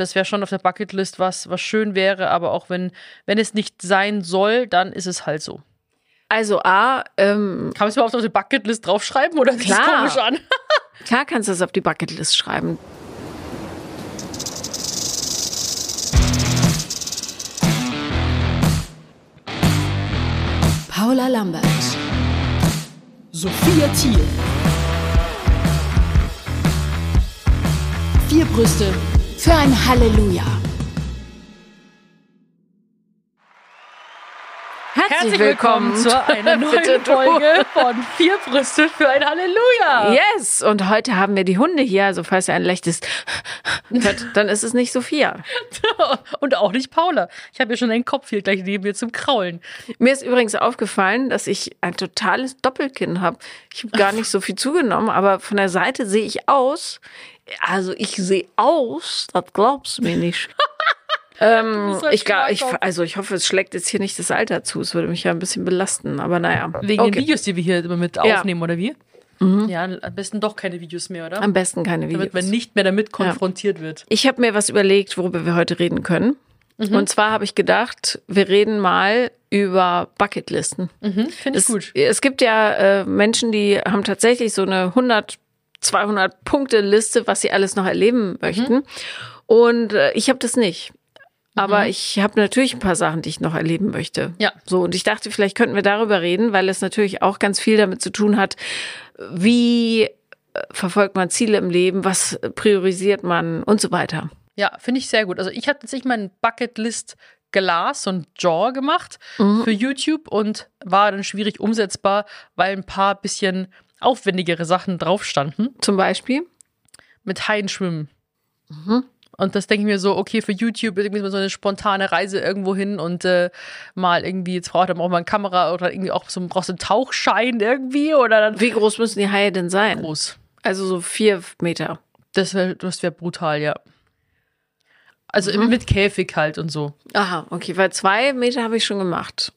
das wäre schon auf der Bucketlist was, was schön wäre, aber auch wenn, wenn es nicht sein soll, dann ist es halt so. Also A, ähm, Kann man es überhaupt auf die Bucketlist draufschreiben oder sieht Klar. komisch an? klar kannst du es auf die Bucketlist schreiben. Paula Lambert. Sophia Thiel. Vier Brüste für ein Halleluja. Herzlich willkommen zu einer neuen. Folge von Vier Brüste für ein Halleluja. Yes, und heute haben wir die Hunde hier, also falls ihr ein lechtes hört, dann ist es nicht Sophia. Und auch nicht Paula. Ich habe ja schon einen Kopf hier gleich neben mir zum Kraulen. Mir ist übrigens aufgefallen, dass ich ein totales Doppelkinn habe. Ich habe gar nicht so viel zugenommen, aber von der Seite sehe ich aus. Also ich sehe aus, das glaubst du mir nicht. ähm, ein ich, gar- ich, also ich hoffe, es schlägt jetzt hier nicht das Alter zu. Es würde mich ja ein bisschen belasten, aber naja. Wegen den Okay. Videos, die wir hier immer mit Ja. Mhm. aufnehmen, oder wie? Ja, am besten doch keine Videos mehr, oder? Am besten keine Videos. Damit man nicht mehr damit konfrontiert wird. Ich habe mir was überlegt, worüber wir heute reden können. Mhm. Und zwar habe ich gedacht, wir reden mal über Bucketlisten. Mhm, Finde ich Es, gut. es gibt ja äh, Menschen, die haben tatsächlich so eine 100, 200 Punkte Liste, was sie alles noch erleben möchten. Und äh, ich habe das nicht. Aber ich habe natürlich ein paar Sachen, die ich noch erleben möchte. Ja. So, und ich dachte, vielleicht könnten wir darüber reden, weil es natürlich auch ganz viel damit zu tun hat, wie äh, verfolgt man Ziele im Leben, was priorisiert man und so weiter. Ja, finde ich sehr gut. Also ich habe tatsächlich meinen Bucketlist Glas und Jaw gemacht Mhm. für YouTube und war dann schwierig umsetzbar, weil ein paar bisschen aufwendigere Sachen drauf standen. Zum Beispiel. Mit Haien schwimmen. Mhm. Und das denke ich mir so, okay, für YouTube irgendwie so eine spontane Reise irgendwo hin und äh, mal irgendwie, jetzt braucht man auch mal eine Kamera oder irgendwie auch so, brauchst du einen Tauchschein irgendwie oder dann Wie groß müssen die Haie denn sein? groß. Also so vier Meter. Das wäre das wär brutal, ja. Also Mhm. mit Käfig halt und so. Aha, okay, weil zwei Meter habe ich schon gemacht.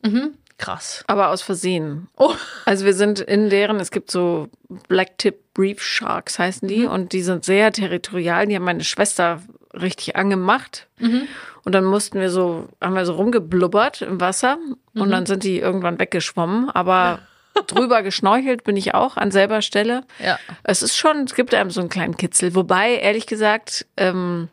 Krass. Aber aus Versehen. Oh. Also wir sind in deren, es gibt so Blacktip Reef Sharks heißen die und die sind sehr territorial. Die haben meine Schwester richtig angemacht. Und dann mussten wir so, haben wir so rumgeblubbert im Wasser und dann sind die irgendwann weggeschwommen. Aber drüber geschnorchelt bin ich auch an selber Stelle. Ja. Es ist schon, es gibt einem so einen kleinen Kitzel. Wobei, ehrlich gesagt, ähm,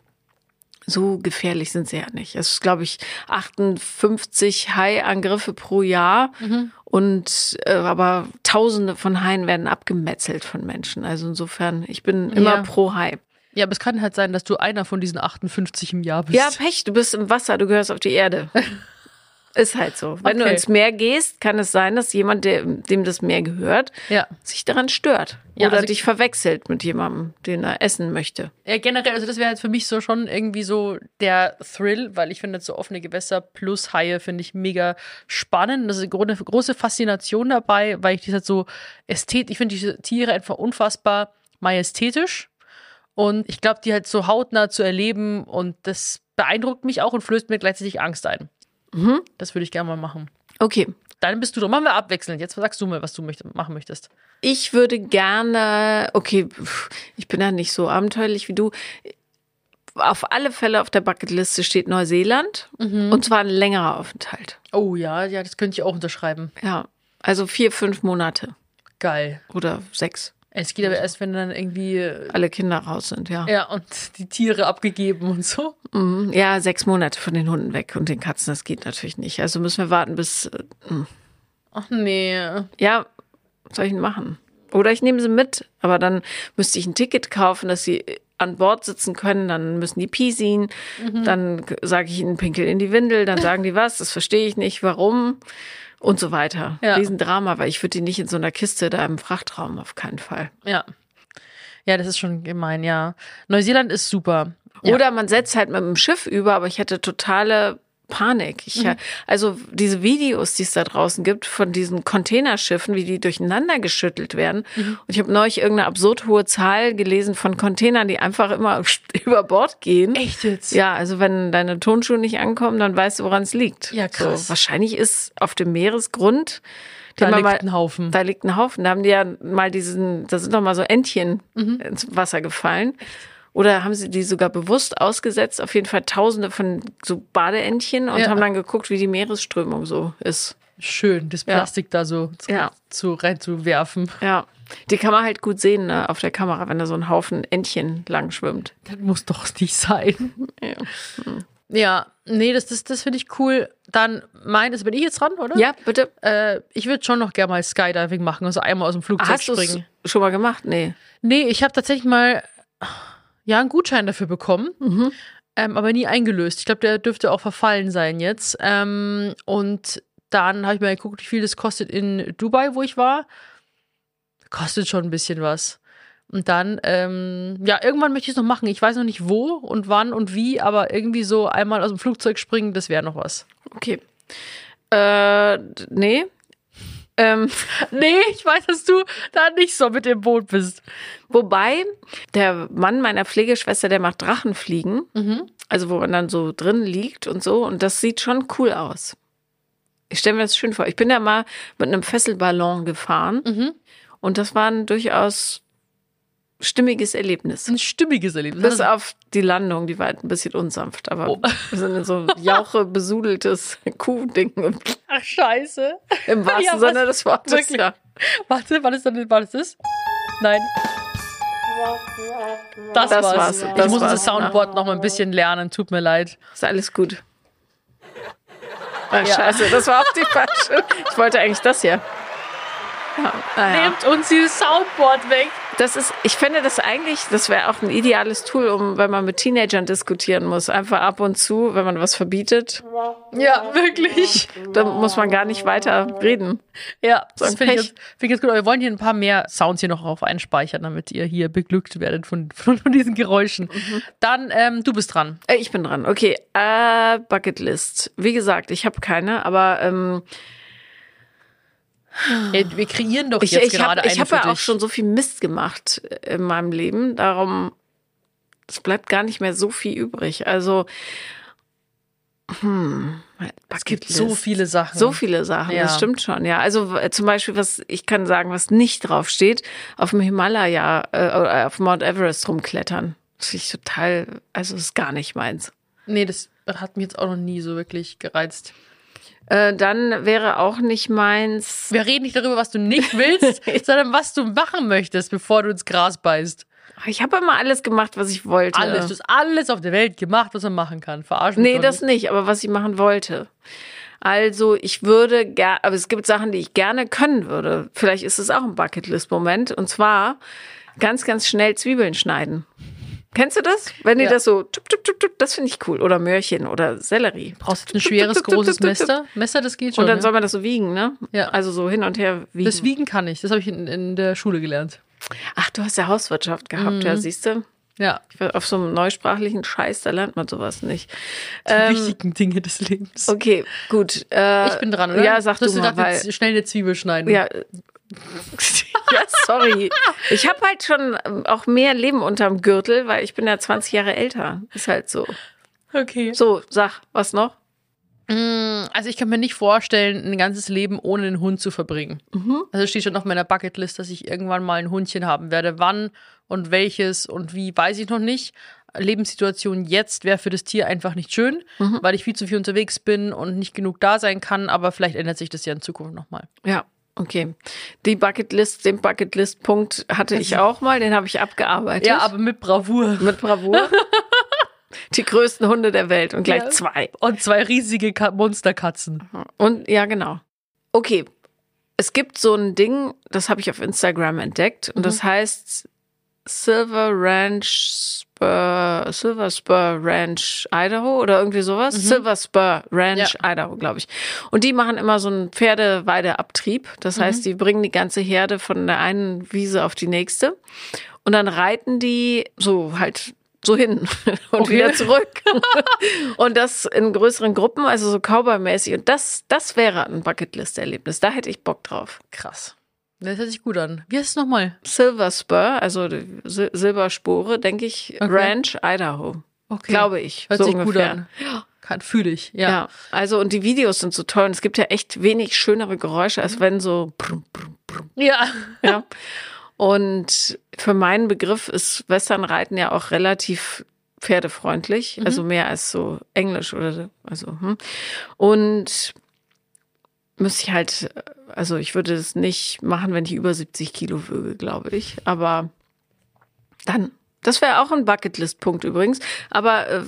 so gefährlich sind sie ja nicht. Es ist, glaube ich, 58 Haiangriffe pro Jahr. Und äh, aber tausende von Haien werden abgemetzelt von Menschen. Also insofern, ich bin immer Ja. pro Hai. Ja, aber es kann halt sein, dass du einer von diesen 58 im Jahr bist. Ja, Pech, du bist im Wasser, du gehörst auf die Erde. Ist halt so. Wenn du Okay. ins Meer gehst, kann es sein, dass jemand, der, dem das Meer gehört, Ja. sich daran stört. Ja, Oder also- dich verwechselt mit jemandem, den er essen möchte. Ja, generell, also das wäre jetzt für mich so schon irgendwie so der Thrill, weil ich finde so offene Gewässer plus Haie finde ich mega spannend. Das ist eine gro- große Faszination dabei, weil ich das halt so ästhet, ich finde diese Tiere einfach unfassbar majestätisch und ich glaube, die halt so hautnah zu erleben und das beeindruckt mich auch und flößt mir gleichzeitig Angst ein. Das würde ich gerne mal machen. Okay. Dann bist du dran. Machen wir abwechselnd. Jetzt sagst du mal, was du möcht machen möchtest. Ich würde gerne, okay, ich bin ja nicht so abenteuerlich wie du. Auf alle Fälle auf der Bucketliste steht Neuseeland und zwar ein längerer Aufenthalt. Oh ja, ja, das könnte ich auch unterschreiben. Ja, also vier, fünf Monate Geil. oder sechs. Es geht aber erst, wenn dann irgendwie äh, Alle Kinder raus sind, ja. Ja, und die Tiere abgegeben und so. Mhm. Ja, sechs Monate von den Hunden weg und den Katzen, das geht natürlich nicht. Also müssen wir warten bis, äh, Ach nee. ja, was soll ich denn machen? Oder ich nehme sie mit, aber dann müsste ich ein Ticket kaufen, dass sie an Bord sitzen können, dann müssen die piesien, dann sage ich ihnen Pinkel in die Windel, dann sagen die was, das verstehe ich nicht, warum und so weiter. Ja. Riesendrama, weil ich würde die nicht in so einer Kiste da im Frachtraum, auf keinen Fall. Ja. Ja, das ist schon gemein, ja. Neuseeland ist super. Ja. Oder man setzt halt mit dem Schiff über, aber ich hätte totale Panik. Ich, Also diese Videos, die es da draußen gibt von diesen Containerschiffen, wie die durcheinander geschüttelt werden. Und ich habe neulich irgendeine absurd hohe Zahl gelesen von Containern, die einfach immer über Bord gehen. Echt jetzt? Ja, also wenn deine Tonschuhe nicht ankommen, dann weißt du, woran es liegt. Ja, krass. So, wahrscheinlich ist auf dem Meeresgrund Da liegt mal- ein Haufen. Da liegt ein Haufen. Da haben die ja mal diesen, da sind doch mal so Entchen Mhm. ins Wasser gefallen. Oder haben sie die sogar bewusst ausgesetzt? Auf jeden Fall tausende von so Badeentchen und Ja. haben dann geguckt, wie die Meeresströmung so ist. Schön, das Ja. Plastik da so zu, Ja. zu reinzuwerfen. Ja. Die kann man halt gut sehen ne, auf der Kamera, wenn da so ein Haufen Entchen lang schwimmt. Das muss doch nicht sein. Ja, Ja, nee, das, das, das finde ich cool. Dann meines, bin ich jetzt dran, oder? ja bitte. Äh, ich würde schon noch gerne mal Skydiving machen, also einmal aus dem Flugzeug Hast du es springen. schon mal gemacht? Nee. Nee, ich habe tatsächlich mal ja einen Gutschein dafür bekommen, Mhm. ähm, aber nie eingelöst. Ich glaube, der dürfte auch verfallen sein jetzt. Ähm, und dann habe ich mal geguckt, wie viel das kostet in Dubai, wo ich war. Kostet schon ein bisschen was. Und dann, ähm, ja, irgendwann möchte ich es noch machen. Ich weiß noch nicht wo und wann und wie, aber irgendwie so einmal aus dem Flugzeug springen, das wäre noch was. Okay. Äh, nee. Ähm, Nee, ich weiß, dass du da nicht so mit im Boot bist. wobei, der Mann meiner Pflegeschwester, der macht Drachenfliegen. Also, wo man dann so drin liegt und so. Und das sieht schon cool aus. Ich stelle mir das schön vor. Ich bin ja mal mit einem Fesselballon gefahren. Mhm. Und das war ein durchaus stimmiges Erlebnis. Ein stimmiges Erlebnis. Bis auf die Landung, die war halt ein bisschen unsanft, aber Oh. wir sind in so ein jauche besudeltes Kuhding Ach, scheiße. im wahrsten Ja? Sinne des Wortes. Wirklich? Ja. Warte, was ist denn, was ist das? Nein. Das, Das war's. war's, Ich das muss war's, das Soundboard noch mal ein bisschen lernen, tut mir leid. Ist alles gut. Ach, Scheiße, das war auch die falsche. Ich wollte eigentlich das hier. Ja, naja. Nehmt uns dieses Soundboard weg. Das ist, ich finde das eigentlich, das wäre auch ein ideales Tool, um, wenn man mit Teenagern diskutieren muss. Einfach ab und zu, wenn man was verbietet, Ja, wirklich. dann muss man gar nicht weiter reden. Ja, das ein finde ich, jetzt- find ich jetzt gut. Aber wir wollen hier ein paar mehr Sounds hier noch auf einspeichern, damit ihr hier beglückt werdet von, von, von diesen Geräuschen. Dann, ähm, du bist dran. Äh, Ich bin dran. Okay, äh, Bucketlist. Wie gesagt, ich habe keine, aber ähm, Äh, Wir kreieren doch ich, jetzt ich gerade habe eine ich hab für ja auch schon so viel Mist gemacht äh, in meinem Leben. Darum, es bleibt gar nicht mehr so viel übrig. Also, hm, es gibt so viele Sachen. So viele Sachen, Ja. das stimmt schon, ja. Also zum Beispiel, was ich kann sagen, was nicht drauf steht, auf dem Himalaya äh, oder auf Mount Everest rumklettern. Das finde ich total, also ist gar nicht meins. Nee, das hat mich jetzt auch noch nie so wirklich gereizt. Äh, dann wäre auch nicht meins. Wir reden nicht darüber, was du nicht willst, sondern was du machen möchtest, bevor du ins Gras beißt. Ich habe immer alles gemacht, was ich wollte. Alles, du hast alles auf der Welt gemacht, was man machen kann. Verarschen Nee, das nicht. nicht, aber was ich machen wollte. Also, ich würde gerne, aber es gibt Sachen, die ich gerne können würde. Vielleicht ist es auch ein Bucketlist-Moment. Und zwar ganz, ganz schnell Zwiebeln schneiden. Kennst du das? Wenn die Ja. das so, tup, tup, tup, tup, das finde ich cool. Oder Möhrchen oder Sellerie. Brauchst du ein schweres, großes Messer? Messer, das geht schon. Und dann ne? soll man das so wiegen, ne? Ja. Also so hin und her wiegen. Das Wiegen kann ich. Das habe ich in, in der Schule gelernt. Ach, du hast ja Hauswirtschaft gehabt, Mhm. ja, siehst du? Ja, Auf so einem neusprachlichen Scheiß, da lernt man sowas nicht. die Ähm, wichtigen Dinge des Lebens. Okay, gut. Äh, ich bin dran, oder? Ja, sag du, hast mal, weil, schnell eine Zwiebel schneiden. Ja. ja, sorry. Ich habe halt schon ähm, auch mehr Leben unterm Gürtel, weil ich bin ja 20 Jahre älter. Ist halt so. Okay. So, sag, was noch? Mm, Also ich kann mir nicht vorstellen, ein ganzes Leben ohne einen Hund zu verbringen. Mhm. Also steht schon auf meiner Bucketlist, dass ich irgendwann mal ein Hundchen haben werde. Wann und welches und wie, weiß ich noch nicht. Lebenssituation jetzt wäre für das Tier einfach nicht schön, Mhm. weil ich viel zu viel unterwegs bin und nicht genug da sein kann. Aber vielleicht ändert sich das ja in Zukunft nochmal. Ja, okay. Die Bucketlist, den Bucketlist-Punkt hatte ich auch mal, den habe ich abgearbeitet. Ja, aber mit Bravour. mit Bravour. Die größten Hunde der Welt und gleich Ja. zwei. Und zwei riesige Ka Monsterkatzen. Und ja, genau. Okay. Es gibt so ein Ding, das habe ich auf Instagram entdeckt und das heißt Silver Ranch Spur, Silver Spur Ranch Idaho oder irgendwie sowas. Silver Spur Ranch Idaho, glaube ich. Und die machen immer so einen Pferdeweideabtrieb. Das heißt, die bringen die ganze Herde von der einen Wiese auf die nächste und dann reiten die so halt so hin und Okay. wieder zurück. und das in größeren Gruppen, also so Cowboy-mäßig. Und das, das wäre ein Bucketlist-Erlebnis. Da hätte ich Bock drauf. Krass. Das hört sich gut an. Wie heißt es nochmal? Silver Spur, also Sil Silberspore, denke ich, Okay. Ranch, Idaho. Okay. Glaube ich. Hört so sich ungefähr. gut an. Kann, fühle ich. Ja. Ja. also und die Videos sind so toll. Und es gibt ja echt wenig schönere Geräusche, als wenn so. brumm, brumm, brumm, Ja. Ja. Und für meinen Begriff ist Westernreiten ja auch relativ pferdefreundlich, Mhm. also mehr als so Englisch oder so. Also, hm. Und müsste ich halt, also ich würde es nicht machen, wenn ich über 70 Kilo wöge, glaube ich. Aber dann, das wäre auch ein Bucketlist-Punkt übrigens. Aber äh,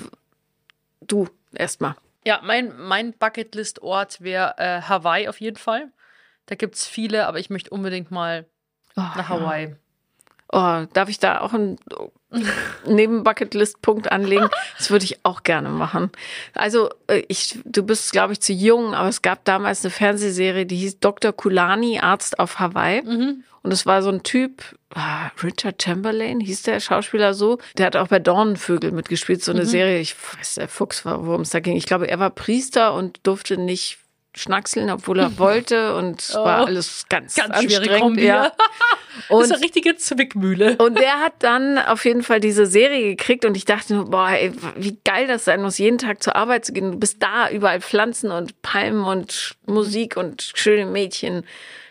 du erstmal. Ja, mein, mein Bucketlist-Ort wäre äh, Hawaii auf jeden Fall. Da gibt's viele, aber ich möchte unbedingt mal nach Hawaii. Oh, darf ich da auch einen Neben-Bucketlist-Punkt anlegen? Das würde ich auch gerne machen. Also, äh, ich, du bist, glaube ich, zu jung, aber es gab damals eine Fernsehserie, die hieß Dr. Kulani, Arzt auf Hawaii. Und es war so ein Typ, ah, Richard Chamberlain, hieß der Schauspieler so. Der hat auch bei Dornenvögel mitgespielt, so eine Serie. Ich weiß, der Fuchs war, worum es da ging. Ich glaube, er war Priester und durfte nicht schnackseln, obwohl er wollte. Und es war Oh. alles ganz, Ganz anstrengend. Ja. das Und ist eine richtige Zwickmühle. und der hat dann auf jeden Fall diese Serie gekriegt und ich dachte nur, boah, ey, wie geil das sein muss, jeden Tag zur Arbeit zu gehen. Du bist da, überall Pflanzen und Palmen und Musik und schöne Mädchen,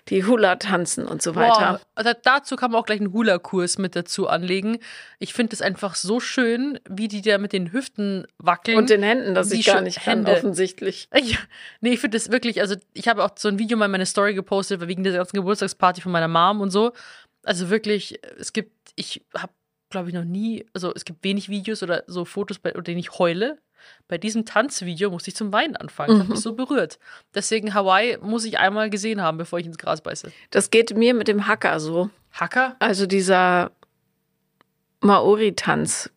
die Hula tanzen und so weiter. Boah, da, dazu kann man auch gleich einen Hula-Kurs mit dazu anlegen. Ich finde es einfach so schön, wie die da mit den Hüften wackeln. Und den Händen, das Wie ich gar nicht kann, Hände. offensichtlich. Ja, nee, ich finde das wirklich, also ich habe auch so ein Video mal in meine Story gepostet, wegen der ganzen Geburtstagsparty von meiner Mom und so. Also wirklich, es gibt, ich habe, glaube ich, noch nie, also es gibt wenig Videos oder so Fotos, bei denen ich heule. Bei diesem Tanzvideo musste ich zum Weinen anfangen. Das hat Mhm. mich so berührt. Deswegen Hawaii muss ich einmal gesehen haben, bevor ich ins Gras beiße. Das geht mir mit dem Hacker so. Hacker? Also dieser Maori-Tanz,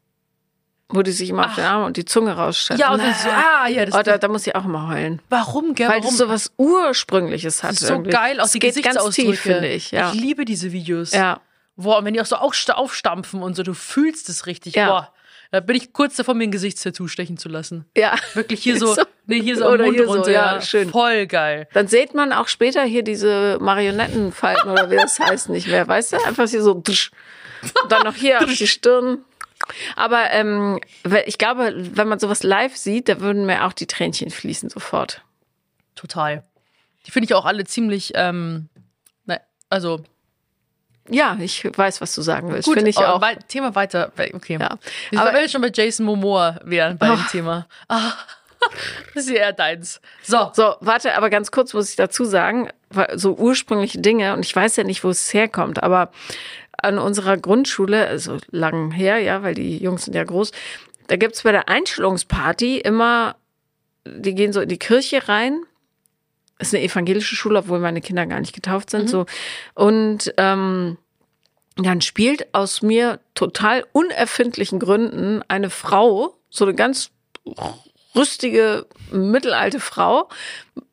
wo die sich immer auf Ach. den Arm und die Zunge rausstrecken. Ja, und dann so, ah, ja, das, oh, da, da muss ich auch immer heulen. warum, gell? Weil warum? das so was Ursprüngliches hat. Das ist so irgendwie. geil, auch Es die Gesichtsausdrücke. tief, finde ich. Ja. Ich liebe diese Videos. ja. Boah, und wenn die auch so aufsta- aufstampfen und so, du fühlst es richtig. Ja. Boah, da bin ich kurz davor, mir ein Gesichtstattoo stechen zu lassen. Ja. Wirklich hier so, So. nee, hier so am Oder Mund hier so, runter. ja, schön. Voll geil. Dann sieht man auch später hier diese Marionettenfalten oder wie das heißt nicht mehr, weißt du? Einfach hier so und dann noch hier auf die Stirn. Aber ähm, ich glaube, wenn man sowas live sieht, da würden mir auch die Tränchen fließen sofort. Total. Die finde ich auch alle ziemlich, ähm, ne, also Ja, ich weiß, was du sagen willst. gut. Finde ich aber auch. wei- Thema weiter. Okay. Ja. Wir Aber- jetzt schon bei Jason Momoa wären bei dem Ach. Thema. Ah, das ist ja eher deins. So. So, warte, aber ganz kurz muss ich dazu sagen, weil so ursprüngliche Dinge, und ich weiß ja nicht, wo es herkommt, aber an unserer Grundschule, also lang her, ja, weil die Jungs sind ja groß, da gibt's bei der Einstellungsparty immer, die gehen so in die Kirche rein. Ist eine evangelische Schule, obwohl meine Kinder gar nicht getauft sind. So. Und ähm, dann spielt aus mir total unerfindlichen Gründen eine Frau, so eine ganz rüstige, mittelalte Frau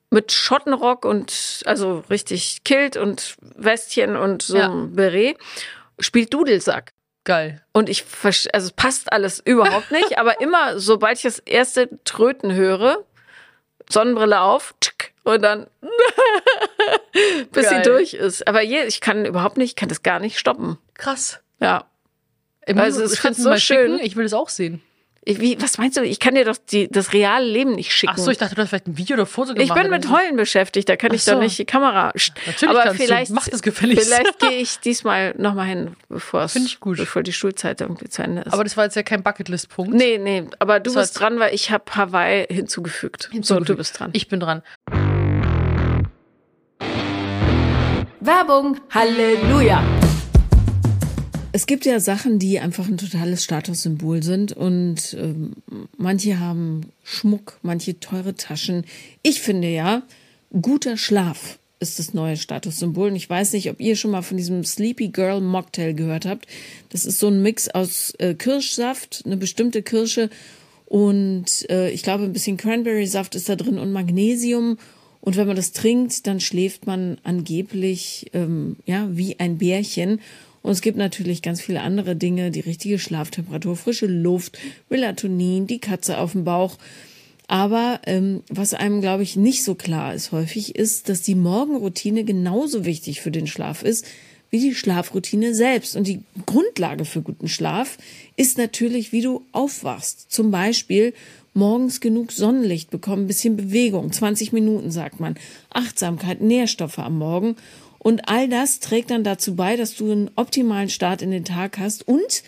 mit Schottenrock und also richtig Kilt und Westchen und so Ja. ein Beret, spielt Dudelsack. Geil. Und ich, also es passt alles überhaupt nicht, aber immer, sobald ich das erste Tröten höre, Sonnenbrille auf, tschk, und dann, bis Geil. sie durch ist. Aber je, ich kann überhaupt nicht, ich kann das gar nicht stoppen. Krass. Ja. Ich Also, es ist so schön. schicken? Ich will das auch sehen. Ich, wie, was meinst du? Ich kann dir doch die, das reale Leben nicht schicken. Ach so, ich dachte, du hast vielleicht ein Video oder Foto gemacht. Ich bin mit. Heulen beschäftigt, da kann ich Ach so. doch nicht die Kamera. Natürlich aber kannst du. vielleicht, Mach das gefälligst. Vielleicht gehe ich diesmal nochmal hin, bevor es, ich bevor die Schulzeit irgendwie zu Ende ist. Aber das war jetzt ja kein Bucketlist-Punkt. nee, nee, aber du Das bist dran, weil ich habe Hawaii hinzugefügt. So, du bist dran. Ich bin dran. Werbung. Halleluja. Es gibt ja Sachen, die einfach ein totales Statussymbol sind und ähm, manche haben Schmuck, manche teure Taschen. Ich finde ja, guter Schlaf ist das neue Statussymbol. Und ich weiß nicht, ob ihr schon mal von diesem Sleepy Girl Mocktail gehört habt. Das ist so ein Mix aus äh, Kirschsaft, eine bestimmte Kirsche und äh, ich glaube, ein bisschen Cranberry-Saft ist da drin und Magnesium. Und wenn man das trinkt, dann schläft man angeblich ähm, ja wie ein Bärchen. Und es gibt natürlich ganz viele andere Dinge, die richtige Schlaftemperatur, frische Luft, Melatonin, die Katze auf dem Bauch. Aber ähm, was einem, glaube ich, nicht so klar ist häufig, ist, dass die Morgenroutine genauso wichtig für den Schlaf ist wie die Schlafroutine selbst. Und die Grundlage für guten Schlaf ist natürlich, wie du aufwachst. Zum Beispiel morgens genug Sonnenlicht bekommen, bisschen Bewegung, 20 Minuten sagt man, Achtsamkeit, Nährstoffe am Morgen. Und all das trägt dann dazu bei, dass du einen optimalen Start in den Tag hast und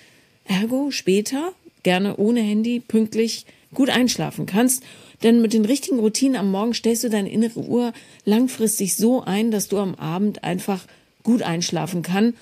ergo später, gerne ohne Handy, pünktlich gut einschlafen kannst. Denn mit den richtigen Routinen am Morgen stellst du deine innere Uhr langfristig so ein, dass du am Abend einfach gut einschlafen kann.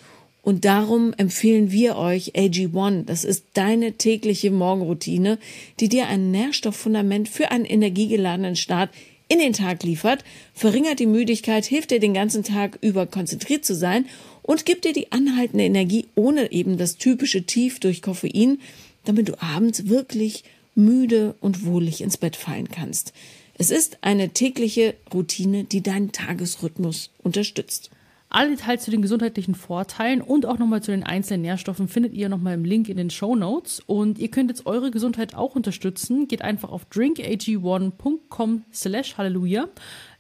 Und darum empfehlen wir euch AG1. Das ist deine tägliche Morgenroutine, die dir ein Nährstofffundament für einen energiegeladenen Start in den Tag liefert, verringert die Müdigkeit, hilft dir den ganzen Tag über konzentriert zu sein und gibt dir die anhaltende Energie ohne eben das typische Tief durch Koffein, damit du abends wirklich müde und wohlig ins Bett fallen kannst. Es ist eine tägliche Routine, die deinen Tagesrhythmus unterstützt. Alle Details zu den gesundheitlichen Vorteilen und auch nochmal zu den einzelnen Nährstoffen findet ihr nochmal im Link in den Show Notes. Und ihr könnt jetzt eure Gesundheit auch unterstützen. Geht einfach auf drinkag1.com slash halleluja.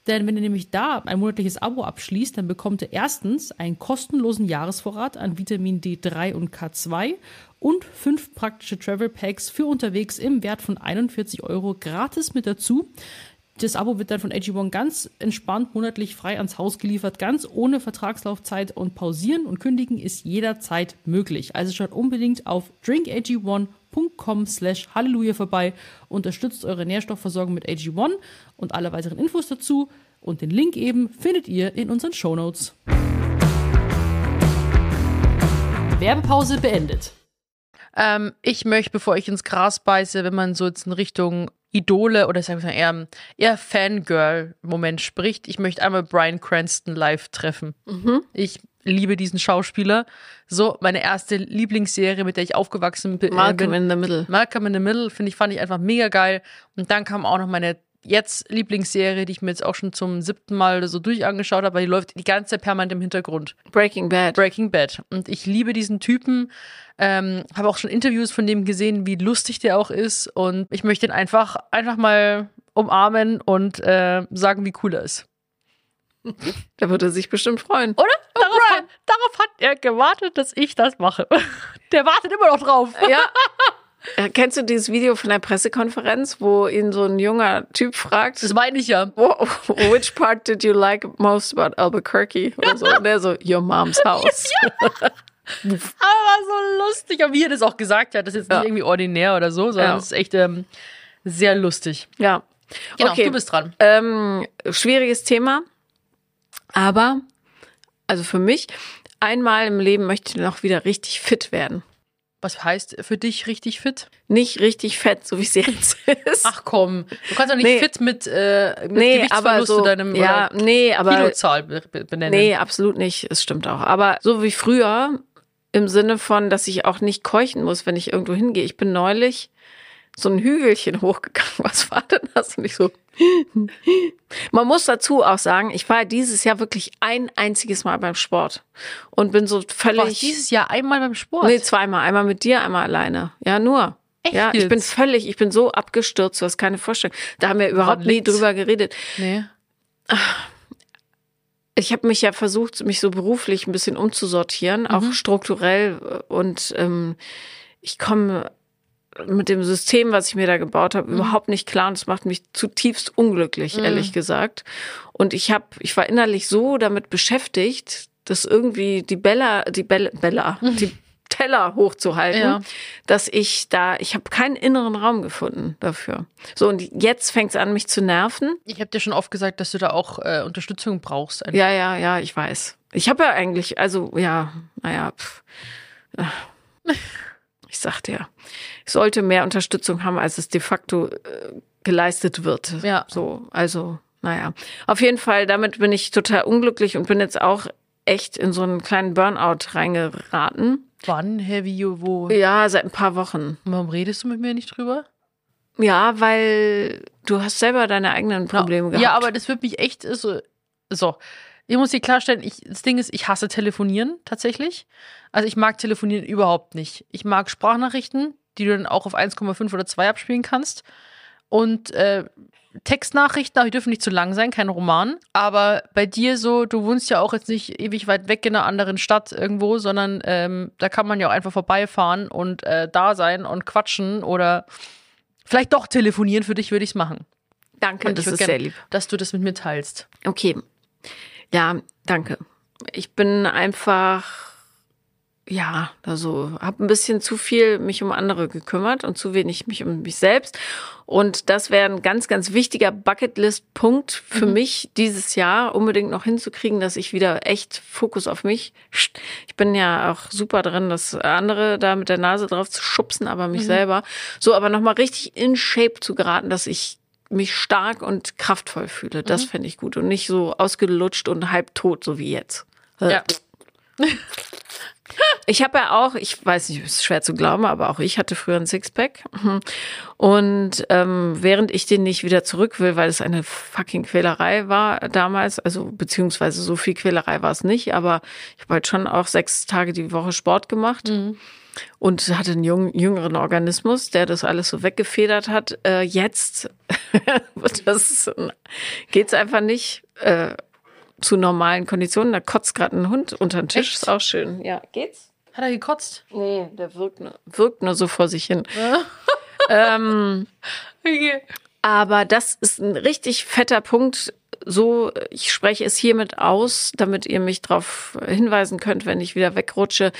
Denn wenn ihr nämlich da ein monatliches Abo abschließt, dann bekommt ihr erstens einen kostenlosen Jahresvorrat an Vitamin D3 und K2 und fünf praktische Travel Packs für unterwegs im Wert von 41 Euro gratis mit dazu. Das Abo wird dann von AG1 ganz entspannt monatlich frei ans Haus geliefert, ganz ohne Vertragslaufzeit und pausieren und kündigen ist jederzeit möglich. Also schaut unbedingt auf drinkag1.com slash Halleluja vorbei, unterstützt eure Nährstoffversorgung mit AG1 und alle weiteren Infos dazu und den Link eben findet ihr in unseren Shownotes. Werbepause beendet. Ähm, ich möchte, bevor ich ins Gras beiße, wenn man so jetzt in Richtung Idole oder sagen wir mal eher, eher Fangirl-Moment spricht, ich möchte einmal Brian Cranston live treffen. Ich liebe diesen Schauspieler. So, meine erste Lieblingsserie, mit der ich aufgewachsen bin. Malcolm in the Middle. Malcolm in the Middle, finde ich, fand ich einfach mega geil. Und dann kam auch noch meine jetzt Lieblingsserie, die ich mir jetzt auch schon zum siebten Mal so durch angeschaut habe, weil die läuft die ganze Zeit permanent im Hintergrund. Breaking Bad. Breaking Bad. Und ich liebe diesen Typen. Ähm, habe auch schon Interviews von dem gesehen, wie lustig der auch ist. Und ich möchte ihn einfach, einfach mal umarmen und äh, sagen, wie cool er ist. da würde er sich bestimmt freuen. Oder? Darauf, hat, darauf hat er gewartet, dass ich das mache. Der wartet immer noch drauf. Ja. Äh, Kennst du dieses Video von der Pressekonferenz, wo ihn so ein junger Typ fragt, Das meine ich ja. "Wo- which part did you like most about Albuquerque? Oder so. Und der so, your mom's house. Aber war so lustig. Und wie er das auch gesagt hat, das ist jetzt Ja. nicht irgendwie ordinär oder so, sondern Ja. es ist echt ähm, sehr lustig. Ja. Genau, okay. du bist dran. Ähm, schwieriges Thema. Aber, also für mich, einmal im Leben möchte ich noch wieder richtig fit werden. Was heißt für dich richtig fit? Nicht richtig fett, so wie es jetzt ist. Ach komm, du kannst doch nicht Nee. fit mit, äh, mit nee, Gewichtsverlust so, in deinem ja, nee, aber Kilozahl be be benennen. Nee, absolut nicht. Es stimmt auch. Aber so wie früher, im Sinne von, dass ich auch nicht keuchen muss, wenn ich irgendwo hingehe. Ich bin neulich so ein Hügelchen hochgegangen. Was war denn das? Und ich so. Man muss dazu auch sagen, ich war dieses Jahr wirklich ein einziges Mal beim Sport und bin so Du warst völlig. dieses Jahr einmal beim Sport. Nee, zweimal. Einmal mit dir, einmal alleine. Ja, nur. Echt ja, ich bin völlig, ich bin so abgestürzt, du hast keine Vorstellung. Da haben wir überhaupt nie drüber geredet. nee. ich habe mich ja versucht, mich so beruflich ein bisschen umzusortieren, auch strukturell. Und ähm, ich komme mit dem System, was ich mir da gebaut habe, überhaupt nicht klar. Und es macht mich zutiefst unglücklich, ehrlich gesagt. Und ich habe, ich war innerlich so damit beschäftigt, dass irgendwie die Bella, die Bella, Bella, die Teller hochzuhalten, Ja. dass ich da, ich habe keinen inneren Raum gefunden dafür. So, und jetzt fängt es an, mich zu nerven. Ich habe dir schon oft gesagt, dass du da auch äh, Unterstützung brauchst. Ja, ja, ja, ich weiß. Ich habe ja eigentlich, also ja, naja, pff. Ich sagte ja, ich sollte mehr Unterstützung haben, als es de facto äh, geleistet wird. Ja. So, also, naja. Auf jeden Fall, damit bin ich total unglücklich und bin jetzt auch echt in so einen kleinen Burnout reingeraten. Wann, hä, wie, wo? Ja, seit ein paar Wochen. Warum redest du mit mir nicht drüber? Ja, weil du hast selber deine eigenen Probleme gehabt. Ja, aber das wird mich echt äh, so. So. Ich muss dir klarstellen, ich, das Ding ist, ich hasse telefonieren tatsächlich. Also ich mag telefonieren überhaupt nicht. Ich mag Sprachnachrichten, die du dann auch auf 1,5 oder 2 abspielen kannst. Und äh, Textnachrichten, die dürfen nicht zu lang sein, kein Roman. Aber bei dir so, du wohnst ja auch jetzt nicht ewig weit weg in einer anderen Stadt irgendwo, sondern ähm, da kann man ja auch einfach vorbeifahren und äh, da sein und quatschen oder vielleicht doch telefonieren. Für dich würde ich es machen. Danke, Und das ist gern, sehr lieb. dass du das mit mir teilst. Okay. Ja, danke. ich bin einfach, ja, also habe ein bisschen zu viel mich um andere gekümmert und zu wenig mich um mich selbst. Und das wäre ein ganz, ganz wichtiger Bucketlist-Punkt für mich dieses Jahr, unbedingt noch hinzukriegen, dass ich wieder echt Fokus auf mich. Ich bin ja auch super drin, das andere da mit der Nase drauf zu schubsen, aber mich selber. So, aber nochmal richtig in Shape zu geraten, dass ich mich stark und kraftvoll fühle. Das fände ich gut und nicht so ausgelutscht und halb tot, so wie jetzt. Ja. Ich habe ja auch, ich weiß nicht, ist schwer zu glauben, aber auch ich hatte früher ein Sixpack. Und ähm, während ich den nicht wieder zurück will, weil es eine fucking Quälerei war damals, also beziehungsweise so viel Quälerei war es nicht, aber ich habe halt schon auch sechs Tage die Woche Sport gemacht. Und hatte einen jung, jüngeren Organismus, der das alles so weggefedert hat. Äh, jetzt das geht's einfach nicht. Äh, zu normalen Konditionen. Da kotzt gerade ein Hund unter den Tisch. Echt? Ist auch schön. Ja, geht's? Hat er gekotzt? Nee, der wirkt nur, wirkt nur so vor sich hin. ähm, Okay. aber das ist ein richtig fetter Punkt. So, ich spreche es hiermit aus, damit ihr mich darauf hinweisen könnt, wenn ich wieder wegrutsche.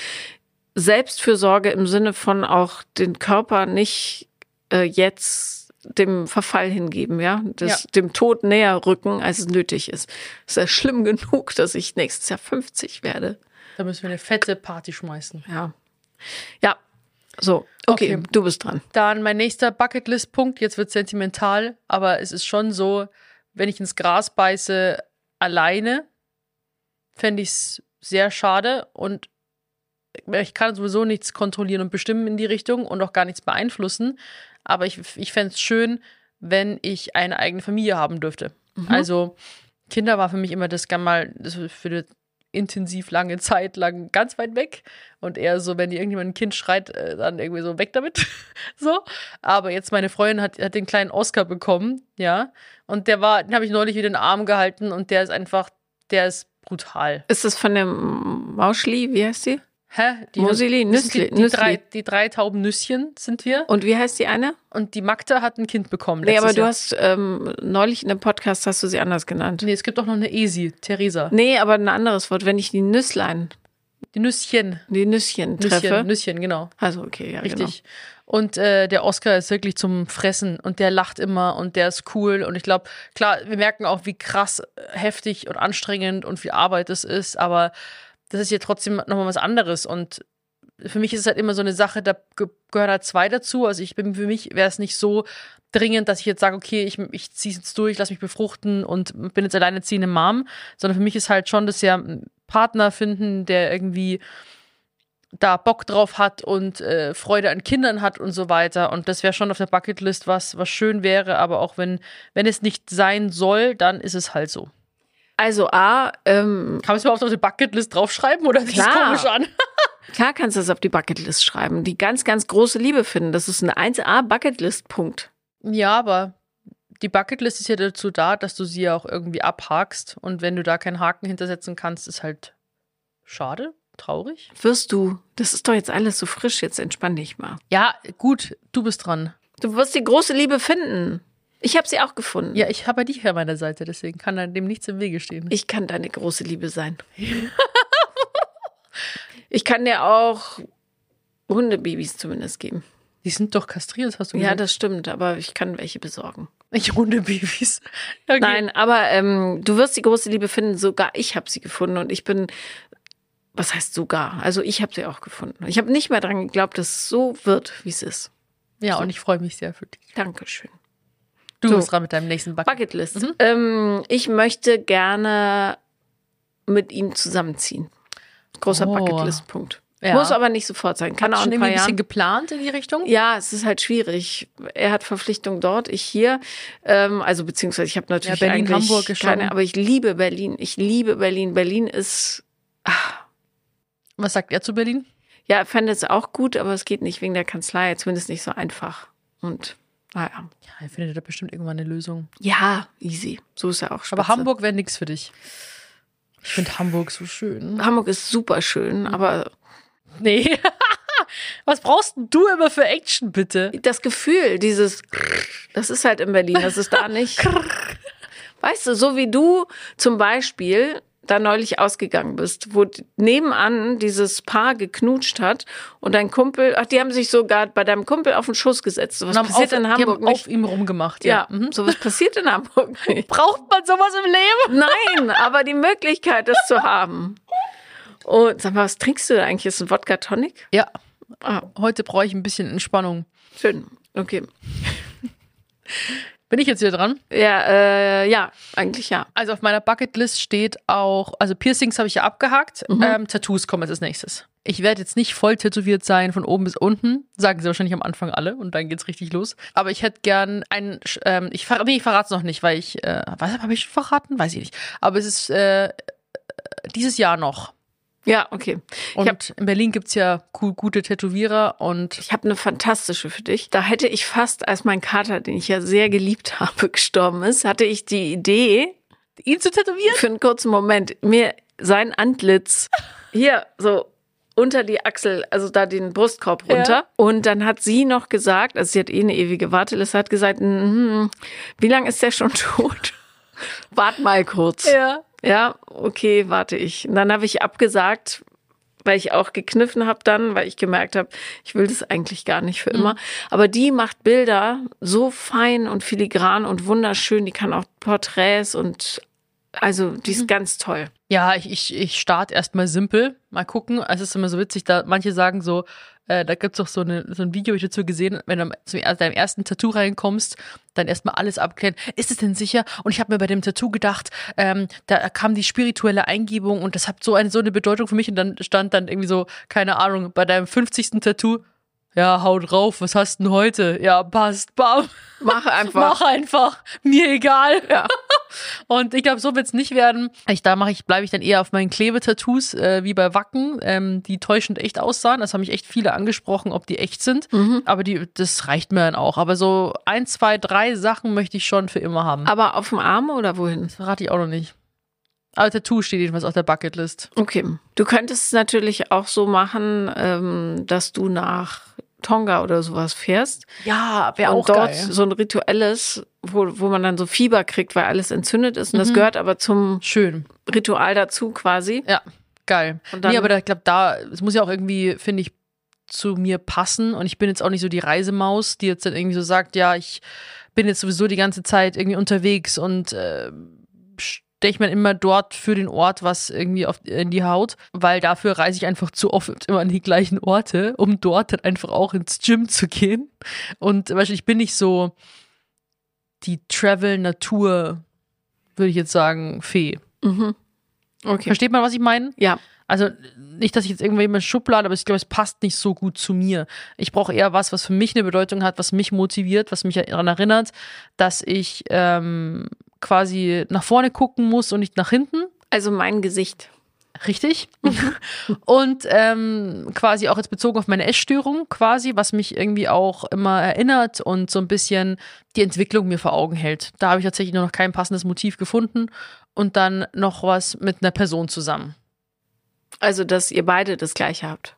Selbstfürsorge im Sinne von auch den Körper nicht äh, jetzt dem Verfall hingeben, ja, das, Ja. dem Tod näher rücken, als es nötig ist. ist ja schlimm genug, dass ich nächstes Jahr 50 werde. Da müssen wir eine fette Party schmeißen. Ja. Ja. So, okay, Okay. du bist dran. Dann mein nächster Bucketlist-Punkt. Jetzt wird sentimental, aber es ist schon so, wenn ich ins Gras beiße alleine, fände ich es sehr schade und ich kann sowieso nichts kontrollieren und bestimmen in die Richtung und auch gar nichts beeinflussen. Aber ich, ich fände es schön, wenn ich eine eigene Familie haben dürfte. Also Kinder war für mich immer das kann mal das für eine intensiv lange Zeit lang ganz weit weg und eher so, wenn irgendjemand ein Kind schreit, äh, dann irgendwie so weg damit. so. Aber jetzt meine Freundin hat, hat den kleinen Oscar bekommen, ja. Und der war, den habe ich neulich wieder in den Arm gehalten und der ist einfach, der ist brutal. Ist das von dem Mauschli, wie heißt die? Hä? Die, das sind die, Nüssli, die, Nüssli. drei, die drei tauben Nüsschen sind wir. Und wie heißt die eine? Und die Magda hat ein Kind bekommen. Nee, aber du Jahr. hast ähm, neulich in dem Podcast hast du sie anders genannt. Nee, es gibt auch noch eine Esi, Theresa. Nee, aber ein anderes Wort, wenn ich die Nüsslein, Die Nüsschen. die Nüsschen treffe. Nüsschen, Nüsschen, genau. Also okay, ja, Richtig. Und äh, der Oscar ist wirklich zum Fressen und der lacht immer und der ist cool. Und ich glaube, klar, wir merken auch, wie krass äh, heftig und anstrengend und viel Arbeit es ist, aber das ist ja trotzdem nochmal was anderes. Und für mich ist es halt immer so eine Sache, da ge- gehören halt zwei dazu. Also ich bin für mich wäre es nicht so dringend, dass ich jetzt sage, okay, ich, ich ziehe es jetzt durch, lass mich befruchten und bin jetzt alleinerziehende Mom, sondern für mich ist halt schon das ja einen Partner finden, der irgendwie da Bock drauf hat und äh, Freude an Kindern hat und so weiter. Und das wäre schon auf der Bucketlist was, was schön wäre, aber auch wenn, wenn es nicht sein soll, dann ist es halt so. Also A, ähm, Kann man es überhaupt auf die Bucketlist draufschreiben oder sieht das Klar. komisch an? klar kannst du das auf die Bucketlist schreiben. Die ganz, ganz große Liebe finden. Das ist ein 1A Bucketlist-Punkt. Ja, aber die Bucketlist ist ja dazu da, dass du sie ja auch irgendwie abhakst. Und wenn du da keinen Haken hintersetzen kannst, ist halt schade, traurig. Wirst du, das ist doch jetzt alles so frisch, jetzt entspann dich mal. Ja, gut, du bist dran. Du wirst die große Liebe finden. Ich habe sie auch gefunden. Ja, ich habe ja dich an meiner Seite, deswegen kann dem nichts im Wege stehen. Ich kann deine große Liebe sein. ich kann dir auch Hundebabys zumindest geben. Die sind doch kastriert, hast du Ja, gesagt. das stimmt, aber ich kann welche besorgen. Ich Hundebabys. Okay. Nein, aber ähm, du wirst die große Liebe finden. Sogar ich habe sie gefunden und ich bin, was heißt sogar? Also ich habe sie auch gefunden. Ich habe nicht mehr dran geglaubt, dass es so wird, wie es ist. Ja, und ich freue mich sehr für dich. Dankeschön. Du So. bist dran mit deinem nächsten Bucket. Bucketlist. Ähm, ich möchte gerne mit ihm zusammenziehen. Großer Oh. Bucketlist-Punkt. Ja. Muss aber nicht sofort sein. Kann Hast auch schon ein ein bisschen geplant in die Richtung? Ja, es ist halt schwierig. Er hat Verpflichtungen dort, ich hier. Ähm, also beziehungsweise ich habe natürlich Ja, Berlin, Hamburg schon- keine, aber ich liebe Berlin. Ich liebe Berlin. Berlin ist, Was sagt er zu Berlin? ja, er fände es auch gut, aber es geht nicht wegen der Kanzlei. Zumindest nicht so einfach. Und naja, Ja, er findet da bestimmt irgendwann eine Lösung. ja, easy. So ist er auch. Spitze. Aber Hamburg wäre nichts für dich. Ich finde Hamburg so schön. Hamburg ist super schön, aber Nee. Was brauchst denn du immer für Action, bitte? das Gefühl, dieses, das ist halt in Berlin, das ist da nicht. Weißt du, so wie du zum Beispiel da neulich ausgegangen bist, wo nebenan dieses Paar geknutscht hat und dein Kumpel, ach, die haben sich sogar bei deinem Kumpel auf den Schoß gesetzt. So was passiert auf, in die Hamburg haben nicht. auf ihm rumgemacht. ja, Ja. Mhm. sowas passiert in Hamburg nicht. Braucht man sowas im Leben? Nein, aber die Möglichkeit, das zu haben. Und sag mal, was trinkst du da eigentlich? Ist ein Wodka Tonic? Ja. Ah, Heute brauche ich ein bisschen Entspannung. schön. Okay. Bin ich jetzt wieder dran? Ja, äh, ja, eigentlich ja. Also auf meiner Bucketlist steht auch, also Piercings habe ich ja abgehakt, ähm, Tattoos kommen als nächstes. Ich werde jetzt nicht voll tätowiert sein von oben bis unten, sagen sie wahrscheinlich am Anfang alle und dann geht's richtig los. Aber ich hätte gern einen, ähm, ich ver nee, ich verrate es noch nicht, weil ich, äh, was habe ich schon verraten? Weiß ich nicht. Aber es ist äh, dieses Jahr noch. Ja, okay. Und hab- in Berlin gibt's ja gu- gute Tätowierer und Ich habe eine fantastische für dich. Da hätte ich fast, als mein Kater, den ich ja sehr geliebt habe, gestorben ist, hatte ich die Idee, ihn zu tätowieren. für einen kurzen Moment, mir sein Antlitz hier so unter die Achsel, also da den Brustkorb runter. Ja. Und dann hat sie noch gesagt, also sie hat eh eine ewige Warteliste, hat gesagt, hm, wie lange ist der schon tot? Wart mal kurz. Ja. Ja, okay, warte ich. Und dann habe ich abgesagt, weil ich auch gekniffen habe dann, weil ich gemerkt habe, ich will das eigentlich gar nicht für immer. Aber die macht Bilder so fein und filigran und wunderschön. Die kann auch Porträts und also die ist ganz toll. Ja, ich, ich, ich starte erstmal simpel. Mal gucken. Es ist immer so witzig, da manche sagen so, äh, da gibt's doch so, eine, so ein Video, hab ich dazu gesehen, wenn du zu deinem ersten Tattoo reinkommst, dann erstmal alles abklären. Ist es denn sicher? Und ich habe mir bei dem Tattoo gedacht, ähm, da kam die spirituelle Eingebung und das hat so eine, so eine Bedeutung für mich. Und dann stand dann irgendwie so, keine Ahnung, bei deinem 50. Tattoo, ja, hau drauf, was hast denn heute? Ja, passt, bam. Mach einfach. Mach einfach. Mir egal. Ja. Und ich glaube, so wird's nicht werden. Ich, da mache ich, bleibe ich dann eher auf meinen Klebetattoos, äh, wie bei Wacken, ähm, die täuschend echt aussahen. Das haben mich echt viele angesprochen, ob die echt sind. Aber die, das reicht mir dann auch. Aber so ein, zwei, drei Sachen möchte ich schon für immer haben. Aber auf dem Arm oder wohin? Das verrate ich auch noch nicht. Aber Tattoo steht jedenfalls auf der Bucketlist. Okay. Du könntest es natürlich auch so machen, ähm, dass du nach Tonga oder sowas fährst. Ja, wäre und dort so ein rituelles, wo, wo man dann so Fieber kriegt, weil alles entzündet ist. Und das gehört aber zum Schön. Ritual dazu quasi. Ja, geil. Und dann- nee, aber da- ich glaube, da, es muss ja auch irgendwie, finde ich, zu mir passen. Und ich bin jetzt auch nicht so die Reisemaus, die jetzt dann irgendwie so sagt, ja, ich bin jetzt sowieso die ganze Zeit irgendwie unterwegs und äh, steche mir immer dort für den Ort was irgendwie auf, in die Haut, weil dafür reise ich einfach zu oft immer an die gleichen Orte, um dort dann einfach auch ins Gym zu gehen. Und beispielsweise, ich bin nicht so die Travel-Natur, würde ich jetzt sagen, Fee. Mhm. Okay. Versteht man, was ich meine? Ja. Also nicht, dass ich jetzt irgendwie immer Schublade, aber ich glaube, es passt nicht so gut zu mir. Ich brauche eher was, was für mich eine Bedeutung hat, was mich motiviert, was mich daran erinnert, dass ich ähm, quasi nach vorne gucken muss und nicht nach hinten. Also mein Gesicht. Richtig. und ähm, quasi auch jetzt bezogen auf meine Essstörung, quasi, was mich irgendwie auch immer erinnert und so ein bisschen die Entwicklung mir vor Augen hält. Da habe ich tatsächlich noch kein passendes Motiv gefunden und dann noch was mit einer Person zusammen. Also, dass ihr beide das gleiche habt.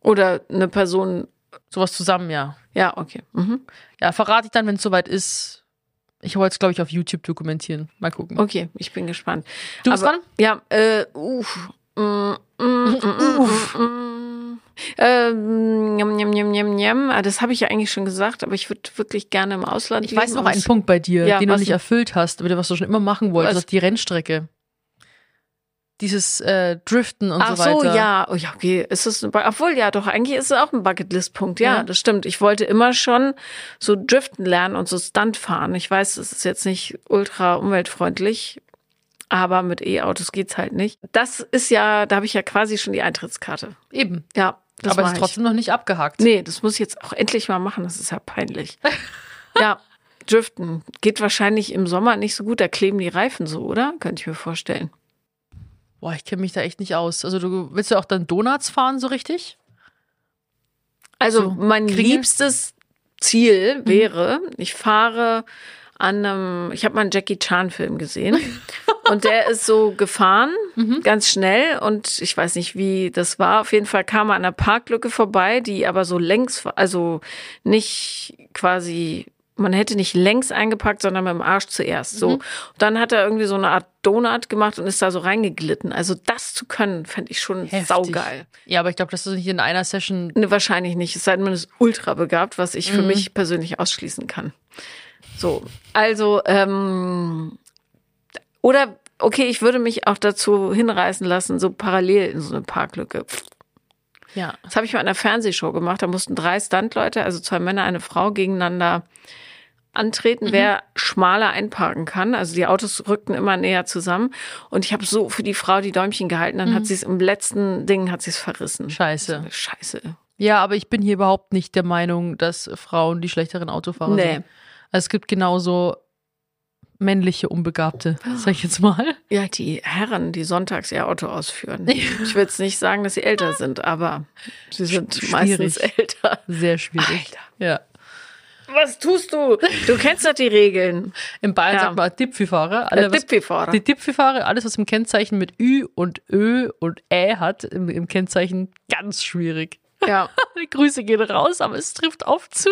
Oder eine Person. Sowas zusammen, ja. Ja, okay. Mhm. Ja, verrate ich dann, wenn es soweit ist. Ich wollte es, glaube ich, auf YouTube dokumentieren. Mal gucken. Okay, ich bin gespannt. Du bist Aber- dran? Ja, äh, uff. Mm, mm, mm, mm, mm. Ähm, njam, njam. Ah, Das habe ich ja eigentlich schon gesagt, aber ich würde wirklich gerne im Ausland Ich weiß leben, noch aber einen Punkt bei dir, Ja, den du nicht erfüllt hast, aber was du schon immer machen wolltest, das ist die Rennstrecke. Dieses äh, Driften und Ach so weiter. so, ja. Oh, ja, okay. Ist es, obwohl, ja, doch, eigentlich ist es auch ein Bucketlist-Punkt. Ja, Ja. das stimmt. Ich wollte immer schon so driften lernen und so Stunt fahren. Ich weiß, es ist jetzt nicht ultra umweltfreundlich, aber mit E-Autos geht's halt nicht. Das ist ja, da habe ich ja quasi schon die Eintrittskarte. Eben. Ja, das aber ist ich. trotzdem noch nicht abgehakt. Nee, das muss ich jetzt auch endlich mal machen. Das ist ja peinlich. ja, driften. Geht wahrscheinlich im Sommer nicht so gut. Da kleben die Reifen so, oder? Könnte ich mir vorstellen. Boah, ich kenne mich da echt nicht aus. Also du willst ja auch dann Donuts fahren, so richtig? Also So, mein Kringel? liebstes Ziel wäre, ich fahre an einem, ich habe mal einen Jackie Chan Film gesehen und der ist so gefahren, ganz schnell und ich weiß nicht, wie das war. Auf jeden Fall kam er an einer Parklücke vorbei, die aber so längs, also nicht quasi man hätte nicht längs eingepackt, sondern mit dem Arsch zuerst. So. Dann hat er irgendwie so eine Art Donut gemacht und ist da so reingeglitten. Also das zu können, fände ich schon Heftig. saugeil. Ja, aber ich glaube, das ist nicht in einer Session. Ne, wahrscheinlich nicht. Es sei denn, man ist ultra begabt, was ich für mich persönlich ausschließen kann. So, also, ähm, oder, okay, ich würde mich auch dazu hinreißen lassen, so parallel in so eine Parklücke. Ja. Das habe ich mal in einer Fernsehshow gemacht. Da mussten drei Standleute, also zwei Männer, eine Frau, gegeneinander antreten, wer schmaler einparken kann. Also die Autos rückten immer näher zusammen. Und ich habe so für die Frau die Däumchen gehalten. Dann hat sie es im letzten Ding hat sie es verrissen. Scheiße. Scheiße. Ja, aber ich bin hier überhaupt nicht der Meinung, dass Frauen die schlechteren Autofahrer Nee. sind. Also es gibt genauso männliche Unbegabte, sag ich jetzt mal. Ja, die Herren, die sonntags ihr Auto ausführen. Ich will jetzt nicht sagen, dass sie älter sind, aber sie sind Schwierig. meistens älter. Sehr schwierig. Alter. Ja. Was tust du? Du kennst doch die Regeln. In Bayern Ja. sagt man Dipfifahrer. Der Alle, was- Dipfifahrer. Die Dipfifahrer, alles was im Kennzeichen mit Ü und Ö und Ä hat, im, im Kennzeichen ganz schwierig. Ja, Die Grüße gehen raus, aber es trifft auf zu.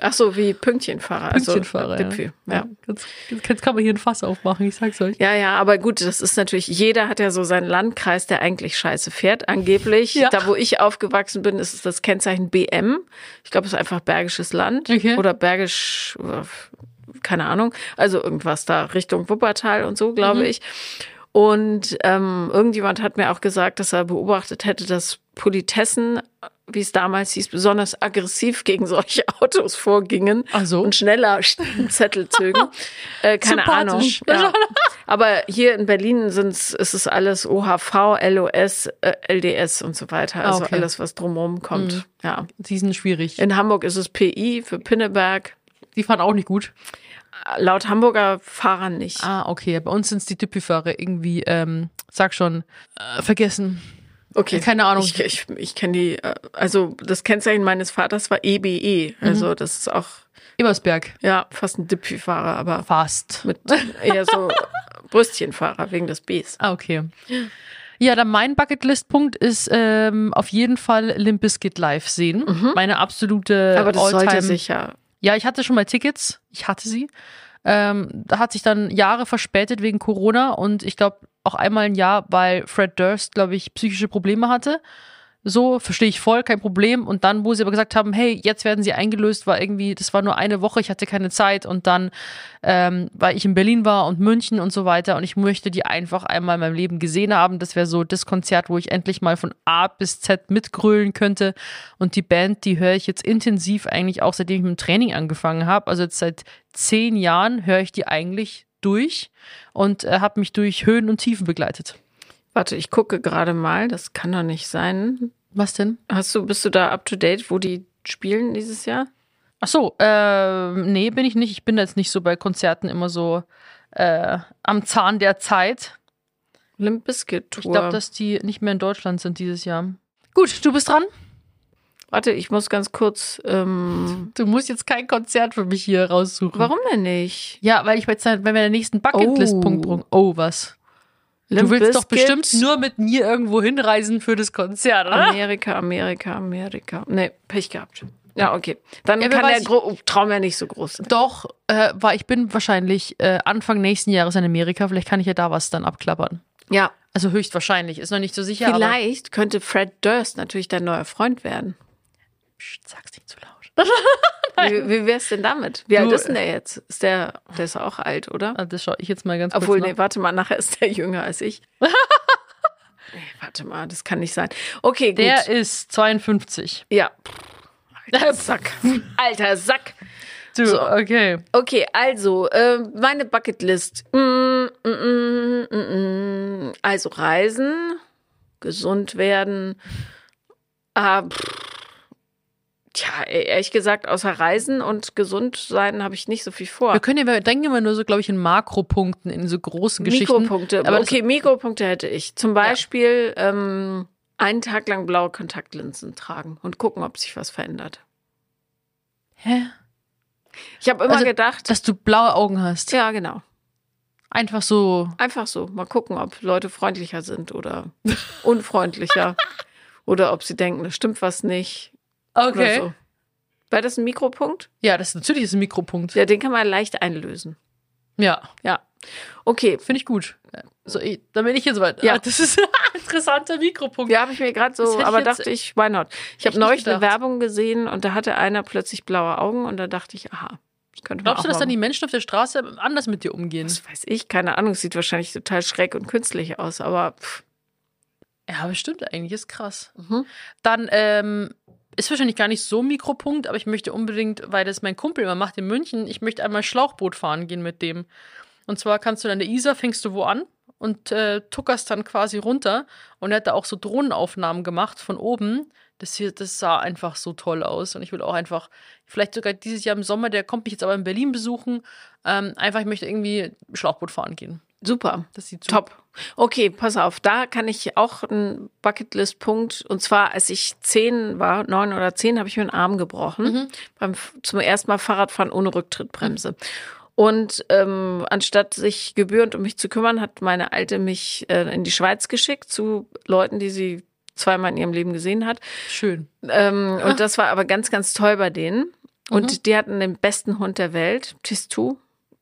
Ach so, wie Pünktchenfahrer. Pünktchenfahrer. Also, Dipfi. Ja. Jetzt, jetzt kann man hier ein Fass aufmachen, ich sag's euch. Ja, ja, aber gut, das ist natürlich, jeder hat ja so seinen Landkreis, der eigentlich scheiße fährt. Angeblich, Ja. da wo ich aufgewachsen bin, ist es das Kennzeichen BM. Ich glaube, es ist einfach Bergisches Land Okay. oder Bergisch, äh, keine Ahnung. Also irgendwas da Richtung Wuppertal und so, glaube ich. Und ähm, irgendjemand hat mir auch gesagt, dass er beobachtet hätte, dass Politessen, wie es damals hieß, besonders aggressiv gegen solche Autos vorgingen so. und schneller Zettel zögen. äh, keine. Ahnung. Ja. Aber hier in Berlin sind's, ist es alles OHV, LOS, äh, LDS und so weiter. Also okay. alles, was drumherum kommt. Ja. Die sind schwierig. In Hamburg ist es PI für Pinneberg. Die fahren auch nicht gut. Laut Hamburger Fahrern nicht. Ah, okay. Bei uns sind es die Dipfifahrer irgendwie, ähm, sag schon, äh, vergessen. Okay. keine Ahnung. Ich, ich, ich kenne die, äh, also das Kennzeichen meines Vaters war EBE. Mhm. Also das ist auch, Ebersberg. ja, fast ein Dippi-Fahrer, aber Fast. mit eher so Brüstchenfahrer wegen des Bs. Ah, okay. Ja, dann mein Bucketlist-Punkt ist ähm, auf jeden Fall Limp Bizkit live sehen. Meine absolute Mhm. Aber das sollte Alltime- sicher. Ja, ich hatte schon mal Tickets. Ich hatte sie. Ähm, da hat sich dann Jahre verspätet wegen Corona und ich glaube auch einmal ein Jahr, weil Fred Durst, glaube ich, psychische Probleme hatte. So, verstehe ich voll, kein Problem. Und dann, wo sie aber gesagt haben, hey, jetzt werden sie eingelöst, war irgendwie, das war nur eine Woche, ich hatte keine Zeit. Und dann, ähm, weil ich in Berlin war und München und so weiter. Und ich möchte die einfach einmal in meinem Leben gesehen haben. Das wäre so das Konzert, wo ich endlich mal von A bis Z mitgrölen könnte. Und die Band, die höre ich jetzt intensiv eigentlich auch, seitdem ich mit dem Training angefangen habe. Also jetzt seit zehn Jahren höre ich die eigentlich durch und äh, habe mich durch Höhen und Tiefen begleitet. Warte, ich gucke gerade mal. Das kann doch nicht sein. Was denn? Hast du, bist du da up to date, wo die spielen dieses Jahr? Ach so, äh, nee, bin ich nicht. Ich bin jetzt nicht so bei Konzerten immer so äh, am Zahn der Zeit. Limp Bizkit Tour. Ich glaube, dass die nicht mehr in Deutschland sind dieses Jahr. Gut, du bist dran. Warte, ich muss ganz kurz. Ähm, Du musst jetzt kein Konzert für mich hier raussuchen. warum denn nicht? Ja, weil ich jetzt, wenn wir den nächsten Bucketlist-Punkt Oh. bringen. Oh, was? Limp du willst doch Bizkit, bestimmt nur mit mir irgendwo hinreisen für das Konzert, oder? Amerika, Amerika, Amerika. Nee, Pech gehabt. Ja, okay. Dann Ja, kann der weiß, Gro Traum ja nicht so groß sein. Doch, äh, weil ich bin wahrscheinlich äh, Anfang nächsten Jahres in Amerika. Vielleicht kann ich ja da was dann abklappern. Ja, Also höchstwahrscheinlich, ist noch nicht so sicher. Vielleicht könnte Fred Durst natürlich dein neuer Freund werden. Psst, sag's nicht zu laut. Wie, wie wär's denn damit? Wie alt Du- ist denn der jetzt? Ist der, der ist auch alt, oder? Also das schaue ich jetzt mal ganz Obwohl, kurz nee, nach. warte mal, nachher ist der jünger als ich. nee, warte mal, das kann nicht sein. Okay, gut. Der ist 52. ja. Alter Sack. Alter Sack. Du, So. okay. Okay, also, äh, meine Bucketlist. Mm, mm, mm, mm, mm. Also Reisen, gesund werden. Ah, pff. Tja, e- ehrlich gesagt, außer Reisen und gesund sein habe ich nicht so viel vor. Wir können ja, wir denken immer nur so, glaube ich, in Makropunkten, in so großen Geschichten. Mikropunkte. Aber okay, Mikropunkte hätte ich. Zum Beispiel ähm, einen Tag lang blaue Kontaktlinsen tragen und gucken, ob sich was verändert. Hä? Ich habe immer Also, gedacht, Dass du blaue Augen hast. ja, genau. Einfach so. Einfach so. Mal gucken, ob Leute freundlicher sind oder unfreundlicher. oder ob sie denken, da stimmt was nicht. Oder so. War das ein Mikropunkt? Ja, das ist natürlich ist ein Mikropunkt. Ja, den kann man leicht einlösen. Ja, Ja. Okay. finde ich gut. So, ich, dann bin ich jetzt weit. Ja. Ah, das ist ein interessanter Mikropunkt. Ja, habe ich mir gerade so, ich aber jetzt dachte ich, why not? Ich habe neulich eine. Werbung gesehen und da hatte einer plötzlich blaue Augen und da dachte ich, aha, könnte Glaubst du, dass dann die Menschen auf der Straße anders mit dir umgehen? Das weiß ich, keine Ahnung. Es sieht wahrscheinlich total schräg und künstlich aus, aber pff, Ja, bestimmt eigentlich, ist krass. Mhm. Dann ähm, ist wahrscheinlich gar nicht so ein Mikropunkt, aber ich möchte unbedingt, weil das mein Kumpel immer macht in München, ich möchte einmal Schlauchboot fahren gehen mit dem. Und zwar kannst du dann der Isar, fängst du wo an und äh, tuckerst dann quasi runter. Und er hat da auch so Drohnenaufnahmen gemacht von oben. Das hier, das sah einfach so toll aus. Und ich will auch einfach, vielleicht sogar dieses Jahr im Sommer, der kommt mich jetzt aber in Berlin besuchen. Ähm, einfach, ich möchte irgendwie Schlauchboot fahren gehen. Super. Das sieht Top. Okay, pass auf, da kann ich auch einen Bucketlist-Punkt. Und zwar, als ich zehn war, neun oder zehn, habe ich mir einen Arm gebrochen. Beim zum ersten Mal Fahrradfahren ohne Rücktrittbremse. Und ähm, anstatt sich gebührend um mich zu kümmern, hat meine Alte mich äh, in die Schweiz geschickt zu Leuten, die sie zweimal in ihrem Leben gesehen hat. Schön. Ähm, und das war aber ganz, ganz toll bei denen. Und die hatten den besten Hund der Welt, Tistu.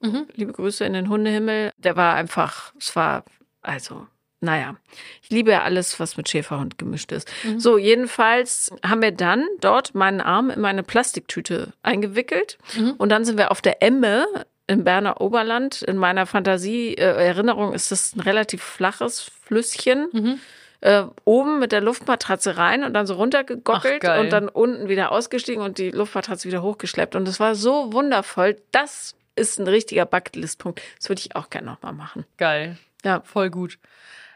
Mhm. Liebe Grüße in den Hundehimmel. Der war einfach, es war, also, naja. Ich liebe ja alles, was mit Schäferhund gemischt ist. So, jedenfalls haben wir dann dort meinen Arm in meine Plastiktüte eingewickelt. Und dann sind wir auf der Emme im Berner Oberland. In meiner Fantasie, äh, Erinnerung ist das ein relativ flaches Flüsschen äh, oben mit der Luftmatratze rein und dann so runtergegockelt Ach, und dann unten wieder ausgestiegen und die Luftmatratze wieder hochgeschleppt. Und es war so wundervoll. Das ist ein richtiger Bucketlist-Punkt. Das würde ich auch gerne nochmal machen. Geil. Ja. Voll gut.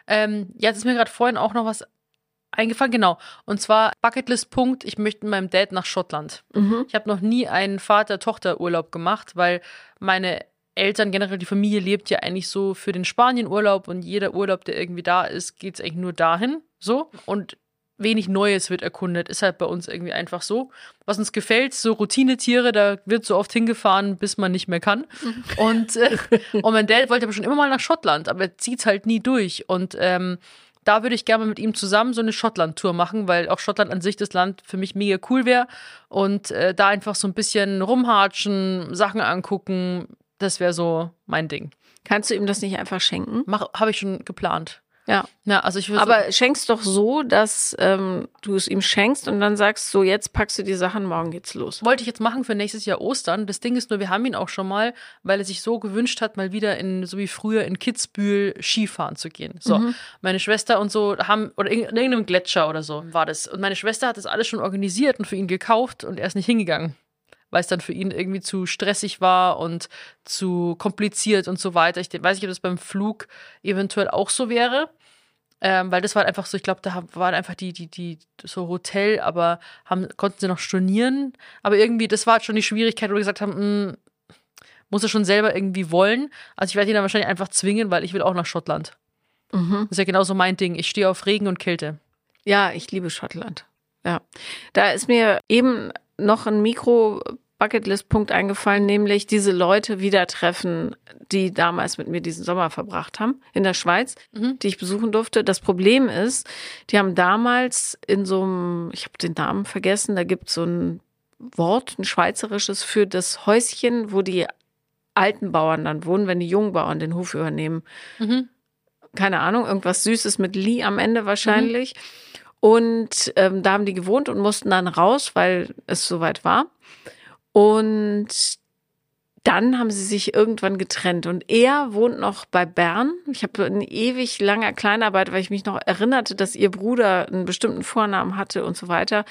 Ähm, jetzt ist mir gerade vorhin auch noch was eingefallen, genau. Und zwar Bucketlist-Punkt, ich möchte mit meinem Dad nach Schottland. Ich habe noch nie einen Vater-Tochter-Urlaub gemacht, weil meine Eltern, generell die Familie lebt ja eigentlich so für den Spanien-Urlaub und jeder Urlaub, der irgendwie da ist, geht es eigentlich nur dahin. So. Und wenig Neues wird erkundet, ist halt bei uns irgendwie einfach so. Was uns gefällt, so Routinetiere, da wird so oft hingefahren, bis man nicht mehr kann. Und, äh, und mein Dad wollte aber schon immer mal nach Schottland, aber er zieht halt nie durch. Und ähm, da würde ich gerne mal mit ihm zusammen so eine Schottland-Tour machen, weil auch Schottland an sich das Land für mich mega cool wäre. Und äh, da einfach so ein bisschen rumhatschen, Sachen angucken, das wäre so mein Ding. Kannst du ihm das nicht einfach schenken? Habe ich schon geplant. Ja. Ja, also ich würde Aber schenkst doch so, dass ähm, du es ihm schenkst und dann sagst, so jetzt packst du die Sachen, morgen geht's los. wollte ich jetzt machen für nächstes Jahr Ostern. Das Ding ist nur, wir haben ihn auch schon mal, weil er sich so gewünscht hat, mal wieder in, so wie früher in Kitzbühel Skifahren zu gehen. So, meine Schwester und so haben, oder in, in irgendeinem Gletscher oder so war das. Und meine Schwester hat das alles schon organisiert und für ihn gekauft und er ist nicht hingegangen. Weil es dann für ihn irgendwie zu stressig war und zu kompliziert und so weiter. Ich weiß nicht, ob das beim Flug eventuell auch so wäre. Ähm, weil das war einfach so, ich glaube, da waren einfach die, die, die, so Hotel, aber haben, konnten sie noch stornieren. Aber irgendwie, das war halt schon die Schwierigkeit, wo wir gesagt haben, mh, muss er schon selber irgendwie wollen. Also ich werde ihn dann wahrscheinlich einfach zwingen, weil ich will auch nach Schottland. Das ist ja genauso mein Ding. Ich stehe auf Regen und Kälte. Ja, ich liebe Schottland. Ja. Da ist mir eben noch ein Mikro Bucketlist-Punkt eingefallen, nämlich diese Leute wieder treffen, die damals mit mir diesen Sommer verbracht haben in der Schweiz, die ich besuchen durfte. Das Problem ist, die haben damals in so einem, ich habe den Namen vergessen, da gibt es so ein Wort, ein schweizerisches für das Häuschen, wo die alten Bauern dann wohnen, wenn die jungen Bauern den Hof übernehmen. Keine Ahnung, irgendwas Süßes mit Lee am Ende wahrscheinlich. Und ähm, da haben die gewohnt und mussten dann raus, weil es soweit war. Und dann haben sie sich irgendwann getrennt. Und er wohnt noch bei Bern. Ich habe eine ewig lange Kleinarbeit, weil ich mich noch erinnerte, dass ihr Bruder einen bestimmten Vornamen hatte und so weiter.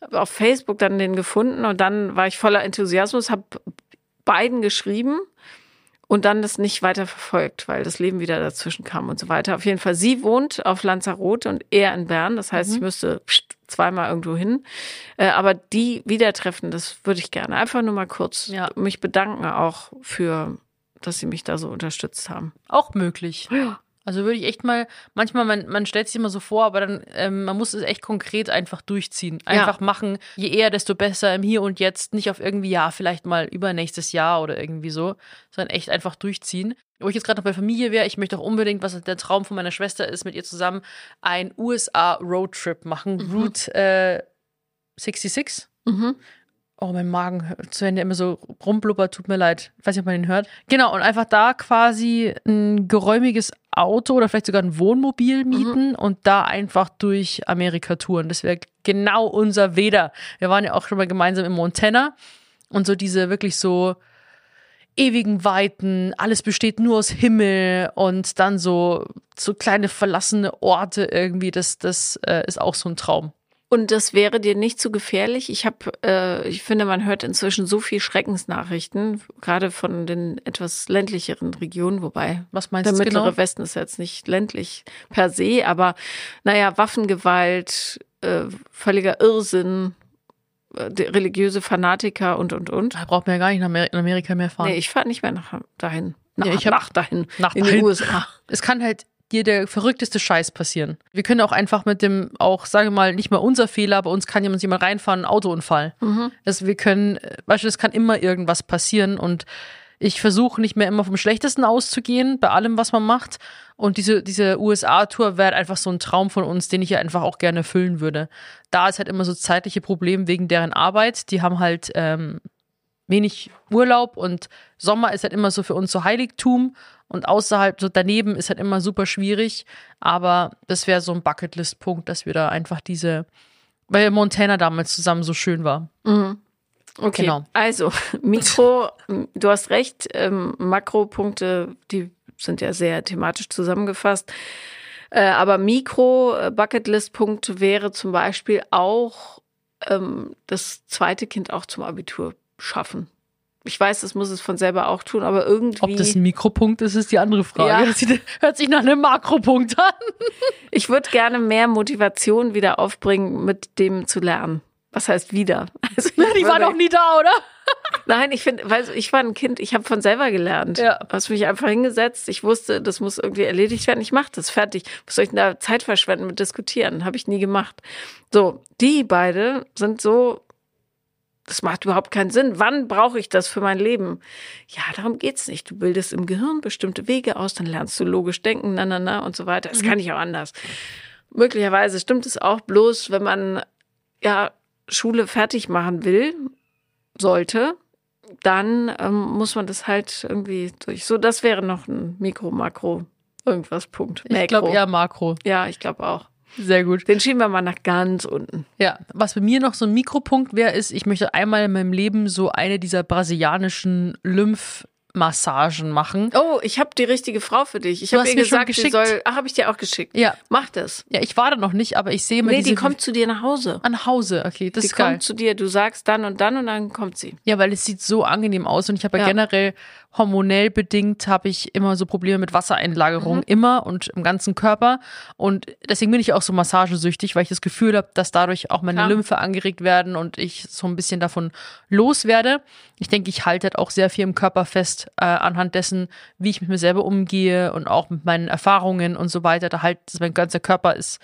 Hab Auf Facebook dann den gefunden und dann war ich voller Enthusiasmus, habe beiden geschrieben und dann das nicht weiter verfolgt, weil das Leben wieder dazwischen kam und so weiter. Auf jeden Fall, sie wohnt auf Lanzarote und er in Bern. Das heißt, ich müsste pst, zweimal irgendwo hin. Äh, aber die wieder treffen, das würde ich gerne. Einfach nur mal kurz Ja. mich bedanken auch für, dass sie mich da so unterstützt haben. Auch möglich. Ja. Also würde ich echt mal, manchmal, man, man stellt sich immer so vor, aber dann, ähm, man muss es echt konkret einfach durchziehen. Einfach machen, je eher, desto besser im Hier und Jetzt, nicht auf irgendwie, ja, vielleicht mal übernächstes Jahr oder irgendwie so, sondern echt einfach durchziehen. Wo ich jetzt gerade noch bei Familie wäre, ich möchte auch unbedingt, was der Traum von meiner Schwester ist, mit ihr zusammen ein USA-Roadtrip machen. Route äh, 66. Oh, mein Magen hört zu Ende immer so rumblubbert, tut mir leid. Ich weiß nicht, ob man den hört. Genau, und einfach da quasi ein geräumiges Auto oder vielleicht sogar ein Wohnmobil mieten und da einfach durch Amerika touren. Das wäre genau unser Weder. Wir waren ja auch schon mal gemeinsam in Montana und so diese wirklich so ewigen Weiten, alles besteht nur aus Himmel und dann so, so kleine verlassene Orte irgendwie, das, das äh, ist auch so ein Traum. Und das wäre dir nicht zu gefährlich? Ich habe, äh, ich finde, man hört inzwischen so viel Schreckensnachrichten, gerade von den etwas ländlicheren Regionen, wobei Was meinst der mittlere genau? Westen ist jetzt nicht ländlich per se, aber naja, Waffengewalt, äh, völliger Irrsinn, äh, religiöse Fanatiker und und und. Da braucht man ja gar nicht nach Amerika mehr fahren. Nee, ich fahre nicht mehr nach dahin. Nach, Ja, ich hab- nach dahin. nach in dahin. die USA. Es kann halt dir der verrückteste Scheiß passieren. Wir können auch einfach mit dem, auch sage mal, nicht mal unser Fehler, bei uns kann jemand jemand reinfahren, ein Autounfall. Also wir können, äh, weißt du, es kann immer irgendwas passieren und ich versuche nicht mehr immer vom Schlechtesten auszugehen, bei allem, was man macht. Und diese, diese USA-Tour wäre einfach so ein Traum von uns, den ich ja einfach auch gerne erfüllen würde. Da ist halt immer so zeitliche Probleme wegen deren Arbeit. Die haben halt ähm, wenig Urlaub und Sommer ist halt immer so für uns so Heiligtum und außerhalb, so daneben ist halt immer super schwierig. Aber das wäre so ein Bucketlist-Punkt, dass wir da einfach diese, weil Montana damals zusammen so schön war. Okay, Genau. also Mikro, du hast recht, ähm, Makropunkte, die sind ja sehr thematisch zusammengefasst. Äh, aber Mikro-Bucketlist-Punkt wäre zum Beispiel auch ähm, das zweite Kind auch zum Abitur schaffen. Ich weiß, das muss es von selber auch tun, aber irgendwie. Ob das ein Mikropunkt ist, ist die andere Frage. Ja. Das sieht- hört sich nach einem Makropunkt an. Ich würde gerne mehr Motivation wieder aufbringen, mit dem zu lernen. Was heißt wieder? Also ich Die war doch nie da, oder? Nein, ich finde, weil ich war ein Kind, ich habe von selber gelernt. Ja. Hast mich einfach hingesetzt. Ich wusste, das muss irgendwie erledigt werden. Ich mache das fertig. Was soll ich denn da Zeit verschwenden mit diskutieren? Habe ich nie gemacht. So, die beide sind so. Das macht überhaupt keinen Sinn. Wann brauche ich das für mein Leben? Ja, darum geht's nicht. Du bildest im Gehirn bestimmte Wege aus, dann lernst du logisch denken, na, na, na und so weiter. Das kann ich auch anders. Möglicherweise stimmt es auch bloß, wenn man ja Schule fertig machen will, sollte, dann ähm, muss man das halt irgendwie durch. So, das wäre noch ein Mikro, Makro, irgendwas Punkt. Ich glaube eher Makro. Ja, ich glaube auch. Sehr gut. Den schieben wir mal nach ganz unten. Ja, was bei mir noch so ein Mikropunkt wäre, ist, ich möchte einmal in meinem Leben so eine dieser brasilianischen Lymphmassagen machen. Oh, ich habe die richtige Frau für dich. Ich habe ihr gesagt, sie geschickt. soll. Ach, habe ich dir auch geschickt. Ja. Mach das. Ja, ich war da noch nicht, aber ich sehe immer Nee, diese die kommt zu dir nach Hause. an Hause. Okay, das Die ist geil. kommt zu dir. Du sagst dann und dann und dann kommt sie. Ja, weil es sieht so angenehm aus und ich habe ja. Ja. generell hormonell bedingt habe ich immer so Probleme mit Wassereinlagerung immer und im ganzen Körper und deswegen bin ich auch so massagesüchtig, weil ich das Gefühl habe, dass dadurch auch meine Klar. Lymphe angeregt werden und ich so ein bisschen davon loswerde. Ich denke, ich halte halt auch sehr viel im Körper fest äh, anhand dessen, wie ich mit mir selber umgehe und auch mit meinen Erfahrungen und so weiter. Da halt mein ganzer Körper ist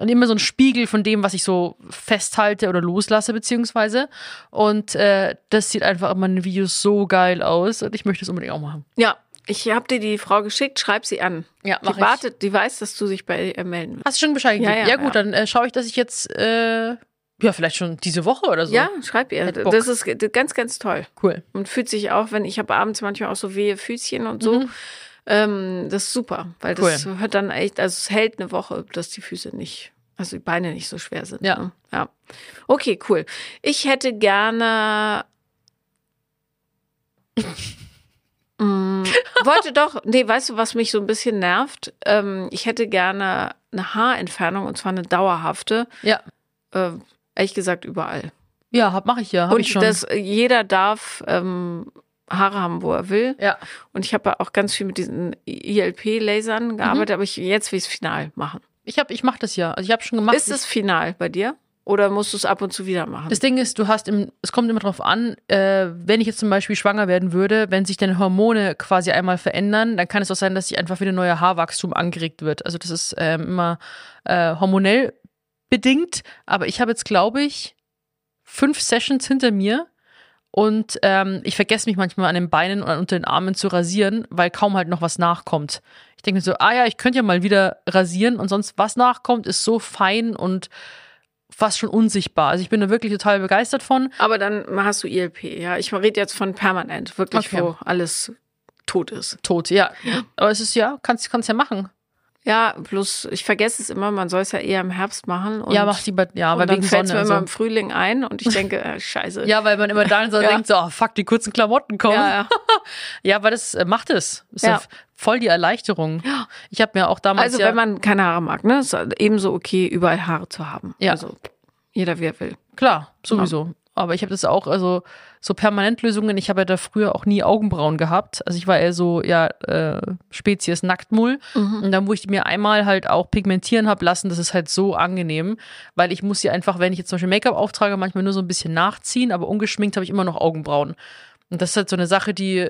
und immer so ein Spiegel von dem, was ich so festhalte oder loslasse, beziehungsweise. Und äh, das sieht einfach in meinen Videos so geil aus und ich möchte es unbedingt auch machen. Ja, ich habe dir die Frau geschickt. Schreib sie an. Ja, mach die ich. wartet, die weiß, dass du dich bei ihr melden willst. Hast du schon Bescheid Ja, gegeben? Ja, ja, gut, ja. dann äh, schaue ich, dass ich jetzt, äh, ja, vielleicht schon diese Woche oder so. Ja, schreib ihr. Das ist ganz, ganz toll. Cool. Und fühlt sich auch, wenn ich habe abends manchmal auch so wehe Füßchen und so. Ähm, das ist super, weil das hört dann echt, also es hält eine Woche, dass die Füße nicht, also die Beine nicht so schwer sind. Ja. Ne? ja. Okay, cool. Ich hätte gerne. Mm, wollte doch, nee, weißt du, was mich so ein bisschen nervt? Ähm, ich hätte gerne eine Haarentfernung und zwar eine dauerhafte. Ja. Äh, ehrlich gesagt, überall. Ja, hab, mach ich ja. Hab Und ich schon. das, jeder darf ähm, Haare haben, wo er will. ja. Und ich habe auch ganz viel mit diesen ILP-Lasern gearbeitet, aber ich, jetzt will ich es final machen. Ich hab, ich mach das ja. Also ich habe schon gemacht. Ist es final bei dir? Oder musst du es ab und zu wieder machen? Das Ding ist, du hast im, es kommt immer drauf an, äh, wenn ich jetzt zum Beispiel schwanger werden würde, wenn sich deine Hormone quasi einmal verändern, dann kann es auch sein, dass sich einfach wieder neuer Haarwachstum angeregt wird. Also das ist ähm, immer äh, hormonell bedingt. Aber ich habe jetzt, glaube ich, fünf Sessions hinter mir und ähm, ich vergesse mich manchmal an den Beinen oder unter den Armen zu rasieren, weil kaum halt noch was nachkommt. Ich denke mir so, ah ja, ich könnte ja mal wieder rasieren und sonst was nachkommt, ist so fein und fast schon unsichtbar. Also ich bin da wirklich total begeistert von. Aber dann hast du ILP, ja. Ich rede jetzt von permanent, wirklich, Okay. wo alles tot ist. Tot, ja. Aber es ist ja, kannst, kannst ja machen. Ja, bloß ich vergesse es immer, man soll es ja eher im Herbst machen. Und, ja, mach die, bei- ja, weil dann wegen fällt es Sonne mir immer so. im Frühling ein und ich denke, äh, scheiße. Ja, weil man immer dann so Ja. denkt, so, oh, fuck, die kurzen Klamotten kommen. ja, ja. Ja, aber das äh, macht es. Ist Ja. ja. voll die Erleichterung. Ich habe mir auch damals Also wenn man keine Haare mag, ne, ist ebenso okay, überall Haare zu haben. Ja. Also jeder wie er will. klar, sowieso. Aber ich habe das auch, also so Permanentlösungen, ich habe ja da früher auch nie Augenbrauen gehabt. Also ich war eher so, ja, äh, Spezies Nacktmull. Und dann, wo ich mir einmal halt auch pigmentieren habe lassen, das ist halt so angenehm, weil ich muss ja einfach, wenn ich jetzt zum Beispiel Make-up auftrage, manchmal nur so ein bisschen nachziehen, aber ungeschminkt habe ich immer noch Augenbrauen. Und das ist halt so eine Sache, die,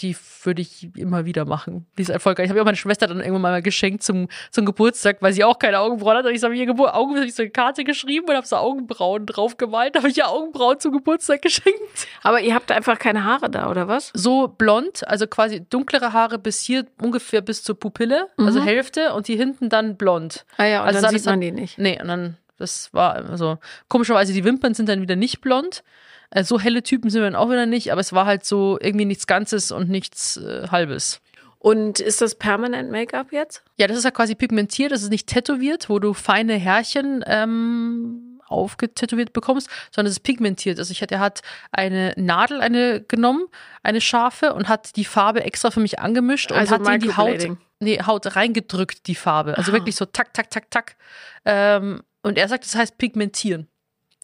die würde ich immer wieder machen. Die ist erfolgreich. Ich habe ja auch meine Schwester dann irgendwann mal geschenkt zum, zum Geburtstag, weil sie auch keine Augenbrauen hat. Und ich habe ihr Gebur Augen, hab ich so eine Karte geschrieben und habe so Augenbrauen drauf gemalt. habe ich ihr Augenbrauen zum Geburtstag geschenkt. Aber ihr habt einfach keine Haare da, oder was? So blond, also quasi dunklere Haare bis hier ungefähr bis zur Pupille, also Hälfte und die hinten dann blond. Ah ja, und Also dann das sieht man die nicht. Nee, und dann, das war, also, komischerweise, die Wimpern sind dann wieder nicht blond. Äh, So helle Typen sind wir dann auch wieder nicht, aber es war halt so irgendwie nichts Ganzes und nichts äh, Halbes. Und ist das permanent Make-up jetzt? Ja, das ist ja quasi pigmentiert, das ist nicht tätowiert, wo du feine Härchen ähm, aufgetätowiert bekommst, sondern es ist pigmentiert. Also ich hatte, er hat eine Nadel, eine genommen, eine scharfe und hat die Farbe extra für mich angemischt und Also hat die in die Haut, nee, Haut reingedrückt, die Farbe. Also Aha. wirklich so tak, tak, tak, tak. Ähm, und er sagt, das heißt pigmentieren,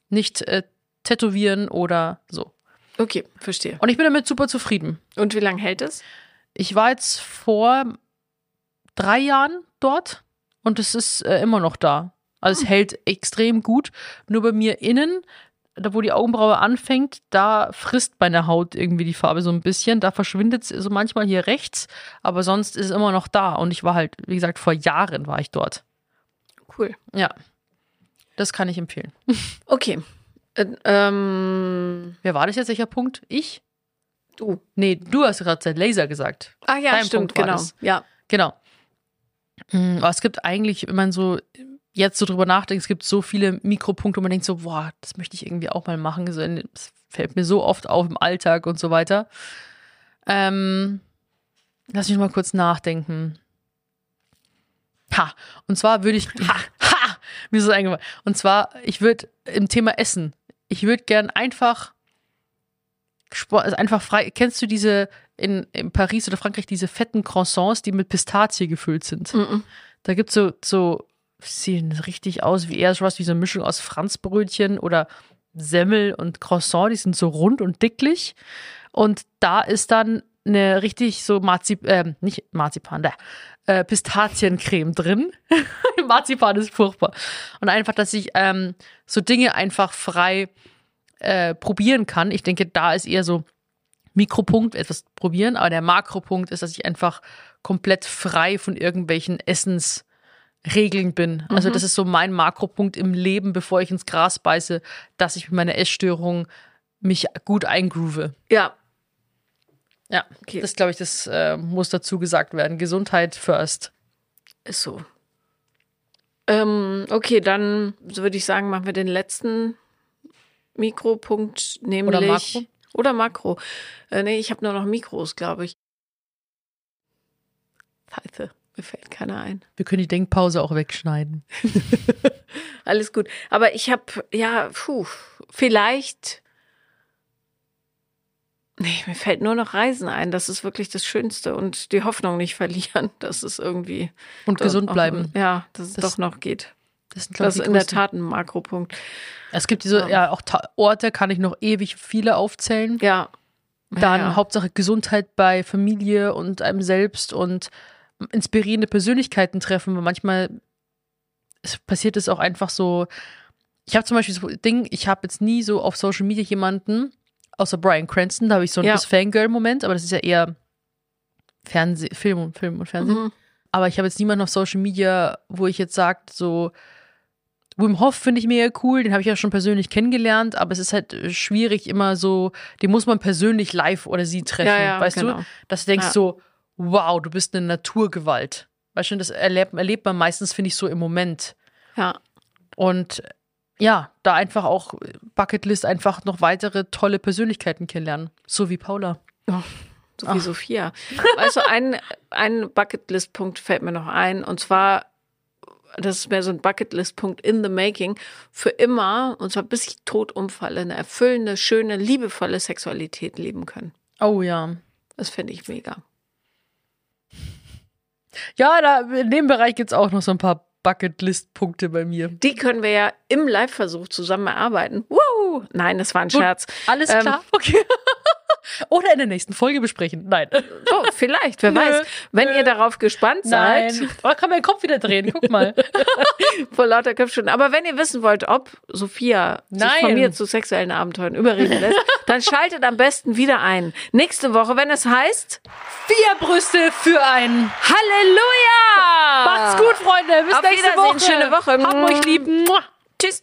nicht äh, tätowieren oder so. Okay, verstehe. Und ich bin damit super zufrieden. Und wie lange hält es? Ich war jetzt vor drei Jahren dort und es ist äh, immer noch da. Also es hält extrem gut. Nur bei mir innen, da wo die Augenbraue anfängt, da frisst meine Haut irgendwie die Farbe so ein bisschen. Da verschwindet es so manchmal hier rechts, aber sonst ist es immer noch da. Und ich war halt, wie gesagt, vor Jahren war ich dort. Cool. Ja. Das kann ich empfehlen. Okay. Äh, ähm, Wer war das jetzt? Welcher Punkt? Ich? du. Nee, du hast gerade Laser gesagt. Ah ja, Dein stimmt, genau. das. Ja. Genau. Mm, Aber es gibt eigentlich, wenn man so jetzt so drüber nachdenkt, es gibt so viele Mikropunkte, wo man denkt so, boah, das möchte ich irgendwie auch mal machen. Das fällt mir so oft auf im Alltag und so weiter. Ähm, lass mich mal kurz nachdenken. Ha, und zwar würde ich, ha, ha, mir ist das eingefallen. Und zwar, ich würde im Thema Essen, ich würde gern einfach, Sport, also einfach frei, kennst du diese in, in Paris oder Frankreich diese fetten Croissants, die mit Pistazie gefüllt sind? Mhm. Da gibt es so, so, sehen richtig aus wie eher sowas wie so eine Mischung aus Franzbrötchen oder Semmel und Croissant, die sind so rund und dicklich. Und da ist dann eine richtig so Marzip, äh, nicht Marzipan, da, äh, Pistaziencreme drin. Marzipan ist furchtbar. Und einfach, dass ich ähm, so Dinge einfach frei äh, probieren kann. Ich denke, da ist eher so Mikropunkt, etwas probieren, aber der Makropunkt ist, dass ich einfach komplett frei von irgendwelchen Essensregeln bin. Also das ist so mein Makropunkt im Leben, bevor ich ins Gras beiße, dass ich mit meiner Essstörung mich gut eingroove. Ja. Ja, Okay. das glaube ich, das äh, muss dazu gesagt werden. Gesundheit first. Ist so. Ähm, okay, dann so würde ich sagen, machen wir den letzten Mikropunkt, nämlich. Oder Makro? Oder Makro. Äh, nee, ich habe nur noch Mikros, glaube ich. Scheiße, mir fällt keiner ein. Wir können die Denkpause auch wegschneiden. Alles gut. Aber ich habe, ja, puh, vielleicht. Nee, mir fällt nur noch Reisen ein. Das ist wirklich das Schönste. Und die Hoffnung nicht verlieren, dass es irgendwie. Und gesund auch- bleiben. Ja, dass es Das- doch noch geht. Das sind, Das ist in der Tat ein Makropunkt. Es gibt diese, Ja. ja, auch Ta Orte kann ich noch ewig viele aufzählen. Ja. Dann ja. Hauptsache Gesundheit bei Familie und einem selbst und inspirierende Persönlichkeiten treffen, weil manchmal es passiert es auch einfach so. Ich habe zum Beispiel so ein Ding, ich habe jetzt nie so auf Social Media jemanden, außer Brian Cranston, da habe ich so ein Ja. bisschen Fangirl-Moment, aber das ist ja eher Fernseh, Film und Film und Fernsehen. Mhm. Aber ich habe jetzt niemanden auf Social Media, wo ich jetzt sage, so Wim Hof finde ich mega cool, den habe ich ja schon persönlich kennengelernt, aber es ist halt schwierig immer so, den muss man persönlich live oder sie treffen, Ja, ja, weißt genau. du? Dass du denkst Ja. so, wow, du bist eine Naturgewalt. Weißt du, das erlebt, erlebt man meistens, finde ich, so im Moment. Ja. Und ja, da einfach auch Bucketlist einfach noch weitere tolle Persönlichkeiten kennenlernen. So wie Paula. So wie Sophia. Also ein, ein Bucketlist-Punkt fällt mir noch ein. Und zwar, das ist mehr so ein Bucketlist-Punkt in the making, für immer, und zwar bis ich tot umfalle, eine erfüllende, schöne, liebevolle Sexualität leben können. Oh ja. Das finde ich mega. Ja, da, in dem Bereich gibt's auch noch so ein paar Bucketlist-Punkte bei mir. Die können wir ja im Live-Versuch zusammen erarbeiten. Woo! Nein, das war ein Scherz. Alles Ähm, klar? Okay. Oder in der nächsten Folge besprechen. Nein. So, vielleicht, wer Nö, weiß. Wenn nö. ihr darauf gespannt seid, Nein. Oh, kann den Kopf wieder drehen. Guck mal. vor lauter Köpfchen. Aber wenn ihr wissen wollt, ob Sophia sich Nein. von mir zu sexuellen Abenteuern überreden lässt, dann schaltet am besten wieder ein. Nächste Woche, wenn es heißt Vier Brüste für ein. Halleluja! Macht's gut, Freunde. Bis Auf nächste. Woche. Schöne Woche. Habt euch lieb. Mua. Tschüss.